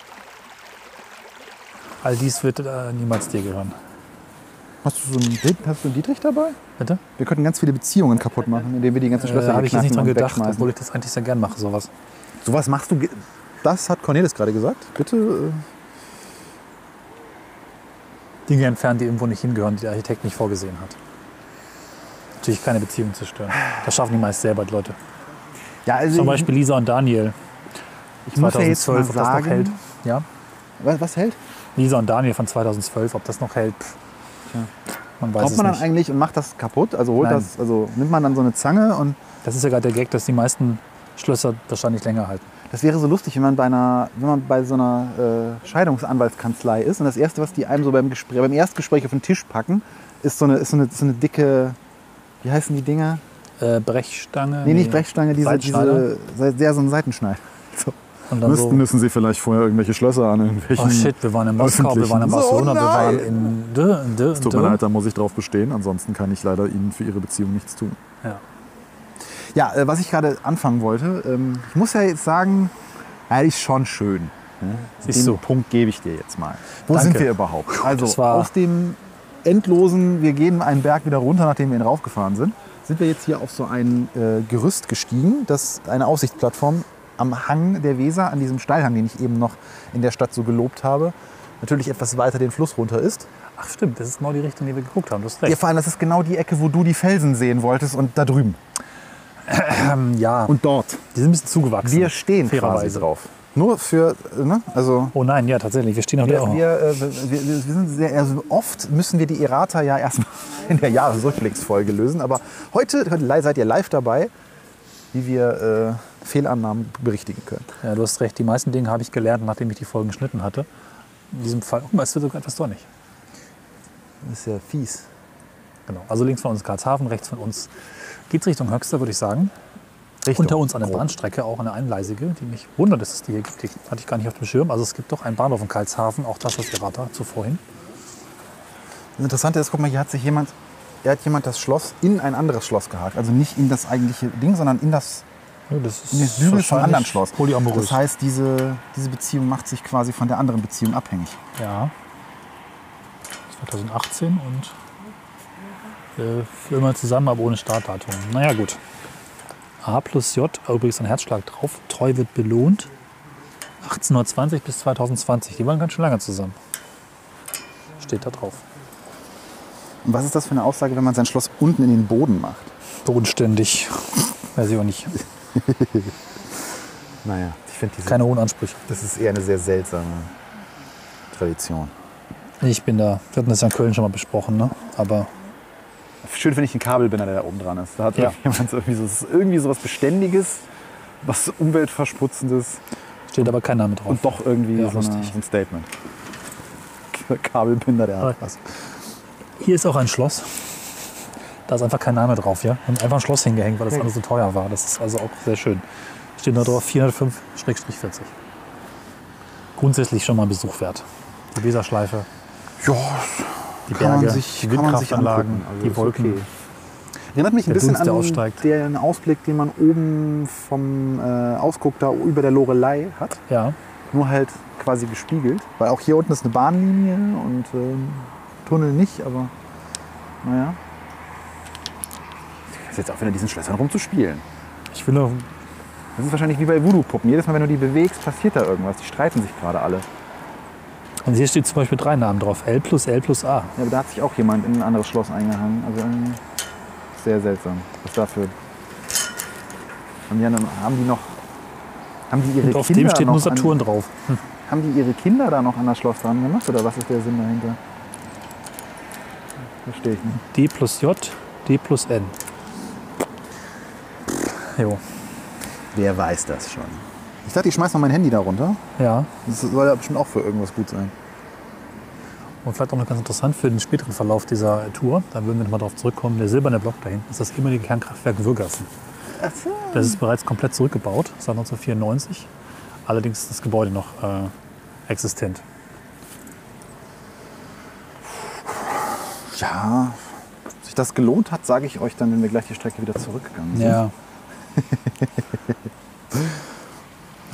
All dies wird äh, niemals dir gehören. Hast du so einen, Diet- hast du einen Dietrich dabei? Bitte? Wir könnten ganz viele Beziehungen kaputt machen, indem wir die ganzen Schlösser Da habe ich jetzt nicht dran gedacht, obwohl ich das eigentlich sehr gern mache, sowas. Sowas machst du. Das hat Cornelis gerade gesagt. Bitte. äh, Dinge entfernen, die irgendwo nicht hingehören, die der Architekt nicht vorgesehen hat. Natürlich keine Beziehung zerstören. Das schaffen die meist selber, Leute. Ja, also Zum Beispiel Lisa und Daniel, ich muss ja jetzt mal 2012, ob das noch sagen. hält. Ja? Was, was hält? Lisa und Daniel von 2012, ob das noch hält, pff. man weiß Kommt es man dann nicht. eigentlich und macht das kaputt? Also holt Nein. das, also nimmt man dann so eine Zange und Das ist ja gerade der Gag, dass die meisten Schlösser wahrscheinlich länger halten. das wäre so lustig, wenn man bei einer, wenn man bei so einer äh, Scheidungsanwaltskanzlei ist und das erste, was die einem so beim Gespräch, beim Erstgespräch auf den Tisch packen, ist so eine, ist so eine, so eine dicke, wie heißen die Dinger? Äh, Brechstange? Nee, nicht Brechstange, diese, diese, ja, so ein Seitenschneider. So. Dann so, müssen Sie vielleicht vorher irgendwelche Schlösser an irgendwelchen. oh shit, wir waren in Moskau, wir waren in Barcelona, So, wir waren in Dö, in Dö, Tut mir leid, da muss ich drauf bestehen. Ansonsten kann ich leider Ihnen für Ihre Beziehung nichts tun. Ja. Ja, äh, was ich gerade anfangen wollte, ähm, ich muss ja jetzt sagen, ja, ist schon schön. Ne? Den du. Punkt gebe ich dir jetzt mal. Wo Danke. sind wir überhaupt? Also aus dem endlosen, wir gehen einen Berg wieder runter, nachdem wir ihn raufgefahren sind, sind wir jetzt hier auf so ein äh, Gerüst gestiegen, das eine Aussichtsplattform am Hang der Weser, an diesem Steilhang, den ich eben noch in der Stadt so gelobt habe, natürlich etwas weiter den Fluss runter ist. Ach stimmt, das ist genau die Richtung, die wir geguckt haben. Du hast recht. Ja, vor allem, das ist genau die Ecke, wo du die Felsen sehen wolltest und da drüben. Ähm, ja, Und dort. die sind ein bisschen zugewachsen. Wir stehen quasi fairerweise. drauf. Nur für, ne? Also Oh nein, ja, tatsächlich, wir stehen auf der wir, auch. wir, äh, wir, wir, sind sehr, also oft müssen wir die Errata ja erstmal in der Jahresrückblicksfolge lösen. Aber heute heute seid ihr live dabei, wie wir äh, Fehlannahmen berichtigen können. Ja, du hast recht, die meisten Dinge habe ich gelernt, nachdem ich die Folgen geschnitten hatte. In diesem Fall, guck mal, es wird sogar etwas sonnig. Das ist ja fies. Genau. Also links von uns Karlshafen, rechts von uns geht es Richtung Höxter, würde ich sagen. Richtung. Unter uns eine. Bahnstrecke, auch eine einleisige, die mich wundert, dass es die hier gibt. Die hatte ich gar nicht auf dem Schirm. Also es gibt doch einen Bahnhof in Karlshafen, auch das ist Errata zu vorhin. Das Interessante ist, guck mal, hier hat sich jemand, er hat jemand das Schloss in ein anderes Schloss gehakt. Also nicht in das eigentliche Ding, sondern in das, Ja, das ist in das Bügel vom anderen Schloss. Polyamorös. Das heißt, diese, diese Beziehung macht sich quasi von der anderen Beziehung abhängig. Ja. 2018 und äh, für immer zusammen, aber ohne Startdatum. Naja, gut. A plus J, übrigens ein Herzschlag drauf. Treu wird belohnt. 1820 bis 2020. Die waren ganz schön lange zusammen. Steht da drauf. Und was ist das für eine Aussage, wenn man sein Schloss unten in den Boden macht? Bodenständig. Weiß ich auch nicht. Naja, ich finde diese. Keine hohen Ansprüche. Das ist eher eine sehr seltsame Tradition. Ich bin da. Wir hatten das ja in Köln schon mal besprochen, ne? Aber Schön finde ich den Kabelbinder, der da oben dran ist. Da hat Ja. jemand so irgendwie so, irgendwie so was Beständiges, was Umweltverschmutzendes steht aber kein Name drauf. und doch irgendwie Ja, so, eine, so ein Statement. Kabelbinder, der hat was. Hier ist auch ein Schloss. Da ist einfach kein Name drauf, ja. Und einfach ein Schloss hingehängt, weil das alles so teuer war. Das ist also auch sehr schön. Steht nur drauf 405-40. Grundsätzlich schon mal Besuch wert. Die Weserschleife, Ja, die kann man Berge, sich, die kann man sich Windkraftanlagen. Also die Wolken. okay. Erinnert mich ein bisschen Dunst, der an aussteigt. den Ausblick, den man oben vom äh, Ausguck da über der Lorelei hat. Ja, Nur halt quasi gespiegelt. Weil auch hier unten ist eine Bahnlinie und ähm, Tunnel nicht, aber naja. Ist jetzt auch wieder diesen Schlössern rumzuspielen. ich will nur, Das ist wahrscheinlich wie bei Voodoo-Puppen. Jedes Mal, wenn du die bewegst, passiert da irgendwas. Die streiten sich gerade alle. Und hier steht zum Beispiel drei Namen drauf. L plus L plus A. Ja, aber da hat sich auch jemand in ein anderes Schloss eingehangen. Also irgendwie sehr seltsam. Was dafür. Haben die, haben die noch. Haben die ihre Und auf Kinder dem steht nur Saturn An, drauf. Hm. haben die ihre Kinder da noch an das Schloss dran gemacht? Oder was ist der Sinn dahinter? Verstehe ich nicht. D plus J, D plus N. Jo, Wer weiß das schon? Ich dachte, ich schmeiß mal mein Handy da runter. ja. Das soll ja bestimmt auch für irgendwas gut sein. Und vielleicht auch noch ganz interessant für den späteren Verlauf dieser Tour, da würden wir nochmal darauf zurückkommen, der silberne Block dahin ist das ehemalige Kernkraftwerk Würgassen. Das ist bereits komplett zurückgebaut, seit 1994. Allerdings ist das Gebäude noch äh, existent. Ja, sich das gelohnt hat, sage ich euch dann, wenn wir gleich die Strecke wieder zurückgegangen sind. Ja,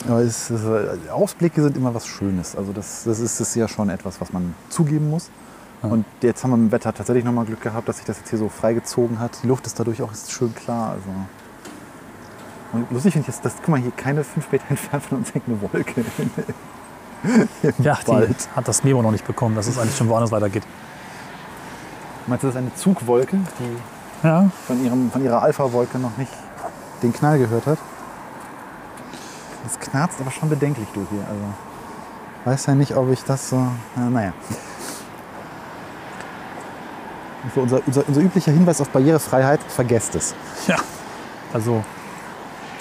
Aber es ist, äh, Ausblicke sind immer was Schönes. Also das, das ist, ist ja schon etwas, was man zugeben muss. Und jetzt haben wir im Wetter tatsächlich nochmal Glück gehabt, dass sich das jetzt hier so freigezogen hat. Die Luft ist dadurch auch schön klar. Also. Und lustig finde ich jetzt, dass, guck mal, hier keine fünf Meter entfernt von uns hängt eine Wolke. Ja die Wald. hat das Memo noch nicht bekommen, dass es eigentlich schon woanders weitergeht. Meinst du, das ist eine Zugwolke, die Ja, von, ihrem, von ihrer Alpha-Wolke noch nicht den Knall gehört hat? Das knarzt aber schon bedenklich, du hier. Also, weiß ja nicht, ob ich das so. Na, naja. Unser, unser, unser üblicher Hinweis auf Barrierefreiheit, vergesst es. ja. Also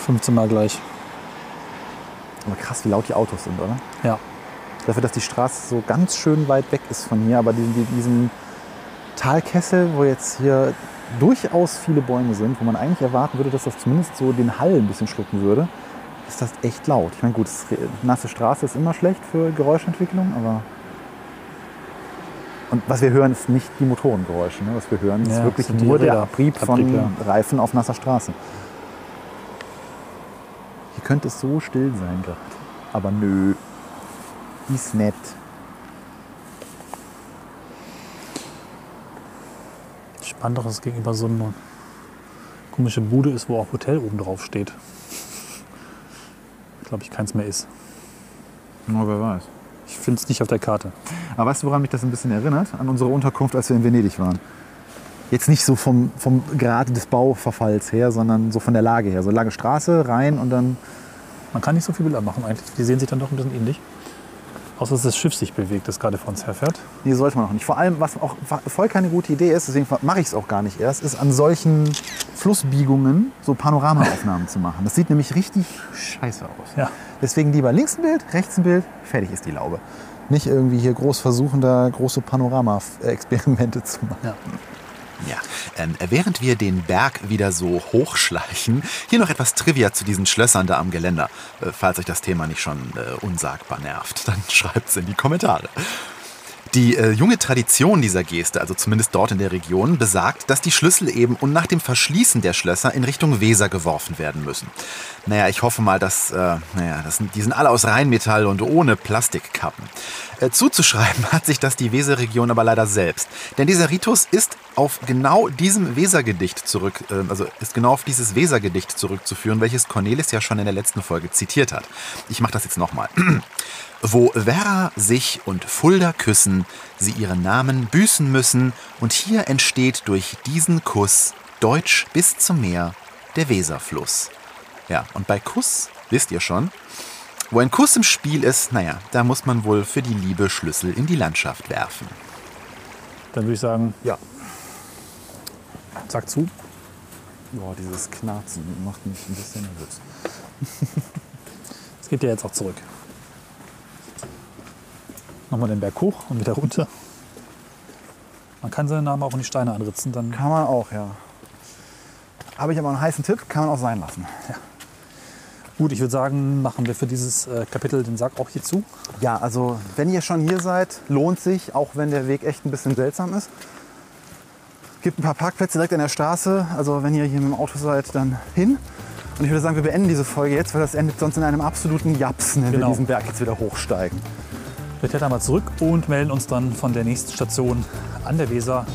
15 Mal gleich. Aber krass, wie laut die Autos sind, oder? Ja. Dafür, dass die Straße so ganz schön weit weg ist von hier, aber diesen- diesen Talkessel, wo jetzt hier durchaus viele Bäume sind, wo man eigentlich erwarten würde, dass das zumindest so den Hall ein bisschen schlucken würde, ist das echt laut. Ich meine, gut, nasse Straße ist immer schlecht für Geräuschentwicklung, aber. Und was wir hören, ist nicht die Motorengeräusche. Ne? Was wir hören, ist Ja, wirklich nur der. Abrieb von Abrieb, ja. Reifen auf nasser Straße. Hier könnte es so still sein gerade. Aber nö. Ist nett. Spannend dass es gegenüber so eine komische Bude ist, wo auch Hotel oben drauf steht. Glaube ich, keins mehr ist. Na, wer weiß. Ich finde es nicht auf der Karte. Aber weißt du, woran mich das ein bisschen erinnert? An unsere Unterkunft, als wir in Venedig waren. Jetzt nicht so vom, vom Grad des Bauverfalls her, sondern so von der Lage her. So lange Straße, rein und dann. Man kann nicht so viel Bilder machen eigentlich. Die sehen sich dann doch ein bisschen ähnlich. Außer dass das Schiff sich bewegt, das gerade vor uns herfährt. Nee, sollte man auch nicht. Vor allem, was auch voll keine gute Idee ist, deswegen mache ich es auch gar nicht erst, ist an solchen Flussbiegungen so Panoramaaufnahmen zu machen. Das sieht nämlich richtig scheiße aus. Ja. Deswegen lieber links ein Bild, rechts ein Bild, fertig ist die Laube. nicht irgendwie hier groß versuchen, da große Panorama-Experimente zu machen. Ja. Ja, ähm, während wir den Berg wieder so hochschleichen, hier noch etwas Trivia zu diesen Schlössern da am Geländer. Äh, falls euch das Thema nicht schon äh, unsagbar nervt, dann schreibt's in die Kommentare. Die äh, junge Tradition dieser Geste, also zumindest dort in der Region, besagt, dass die Schlüssel eben und nach dem Verschließen der Schlösser in Richtung Weser geworfen werden müssen. Naja, ich hoffe mal, dass, äh, naja, das sind, die sind alle aus Rheinmetall und ohne Plastikkappen. Äh, zuzuschreiben hat sich das die Weserregion aber leider selbst. Denn dieser Ritus ist auf genau diesem Wesergedicht zurück, äh, also ist genau auf dieses Wesergedicht zurückzuführen, welches Cornelis ja schon in der letzten Folge zitiert hat. Ich mache das jetzt nochmal. Wo Werra sich und Fulda küssen, sie ihren Namen büßen müssen, und hier entsteht durch diesen Kuss Deutsch bis zum Meer der Weserfluss. Ja, und bei Kuss, wisst ihr schon, wo ein Kuss im Spiel ist, naja, da muss man wohl für die Liebe Schlüssel in die Landschaft werfen. Dann würde ich sagen, Ja. zack zu. Boah, dieses Knarzen macht mich ein bisschen nervös. Es geht ja jetzt auch zurück. Nochmal den Berg hoch und wieder runter. Man kann seinen Namen auch in die Steine anritzen, dann Kann man auch, ja. Habe ich aber einen heißen Tipp, kann man auch sein lassen. Gut, ich würde sagen, machen wir für dieses äh, Kapitel den Sack auch hier zu. Ja, also wenn ihr schon hier seid, lohnt sich, auch wenn der Weg echt ein bisschen seltsam ist. Es gibt ein paar Parkplätze direkt an der Straße, also wenn ihr hier mit dem Auto seid, dann hin. Und ich würde sagen, wir beenden diese Folge jetzt, weil das endet sonst in einem absoluten Japsen, wenn Genau. wir diesen Berg jetzt wieder hochsteigen. Wir klettern mal zurück und melden uns dann von der nächsten Station an der Weser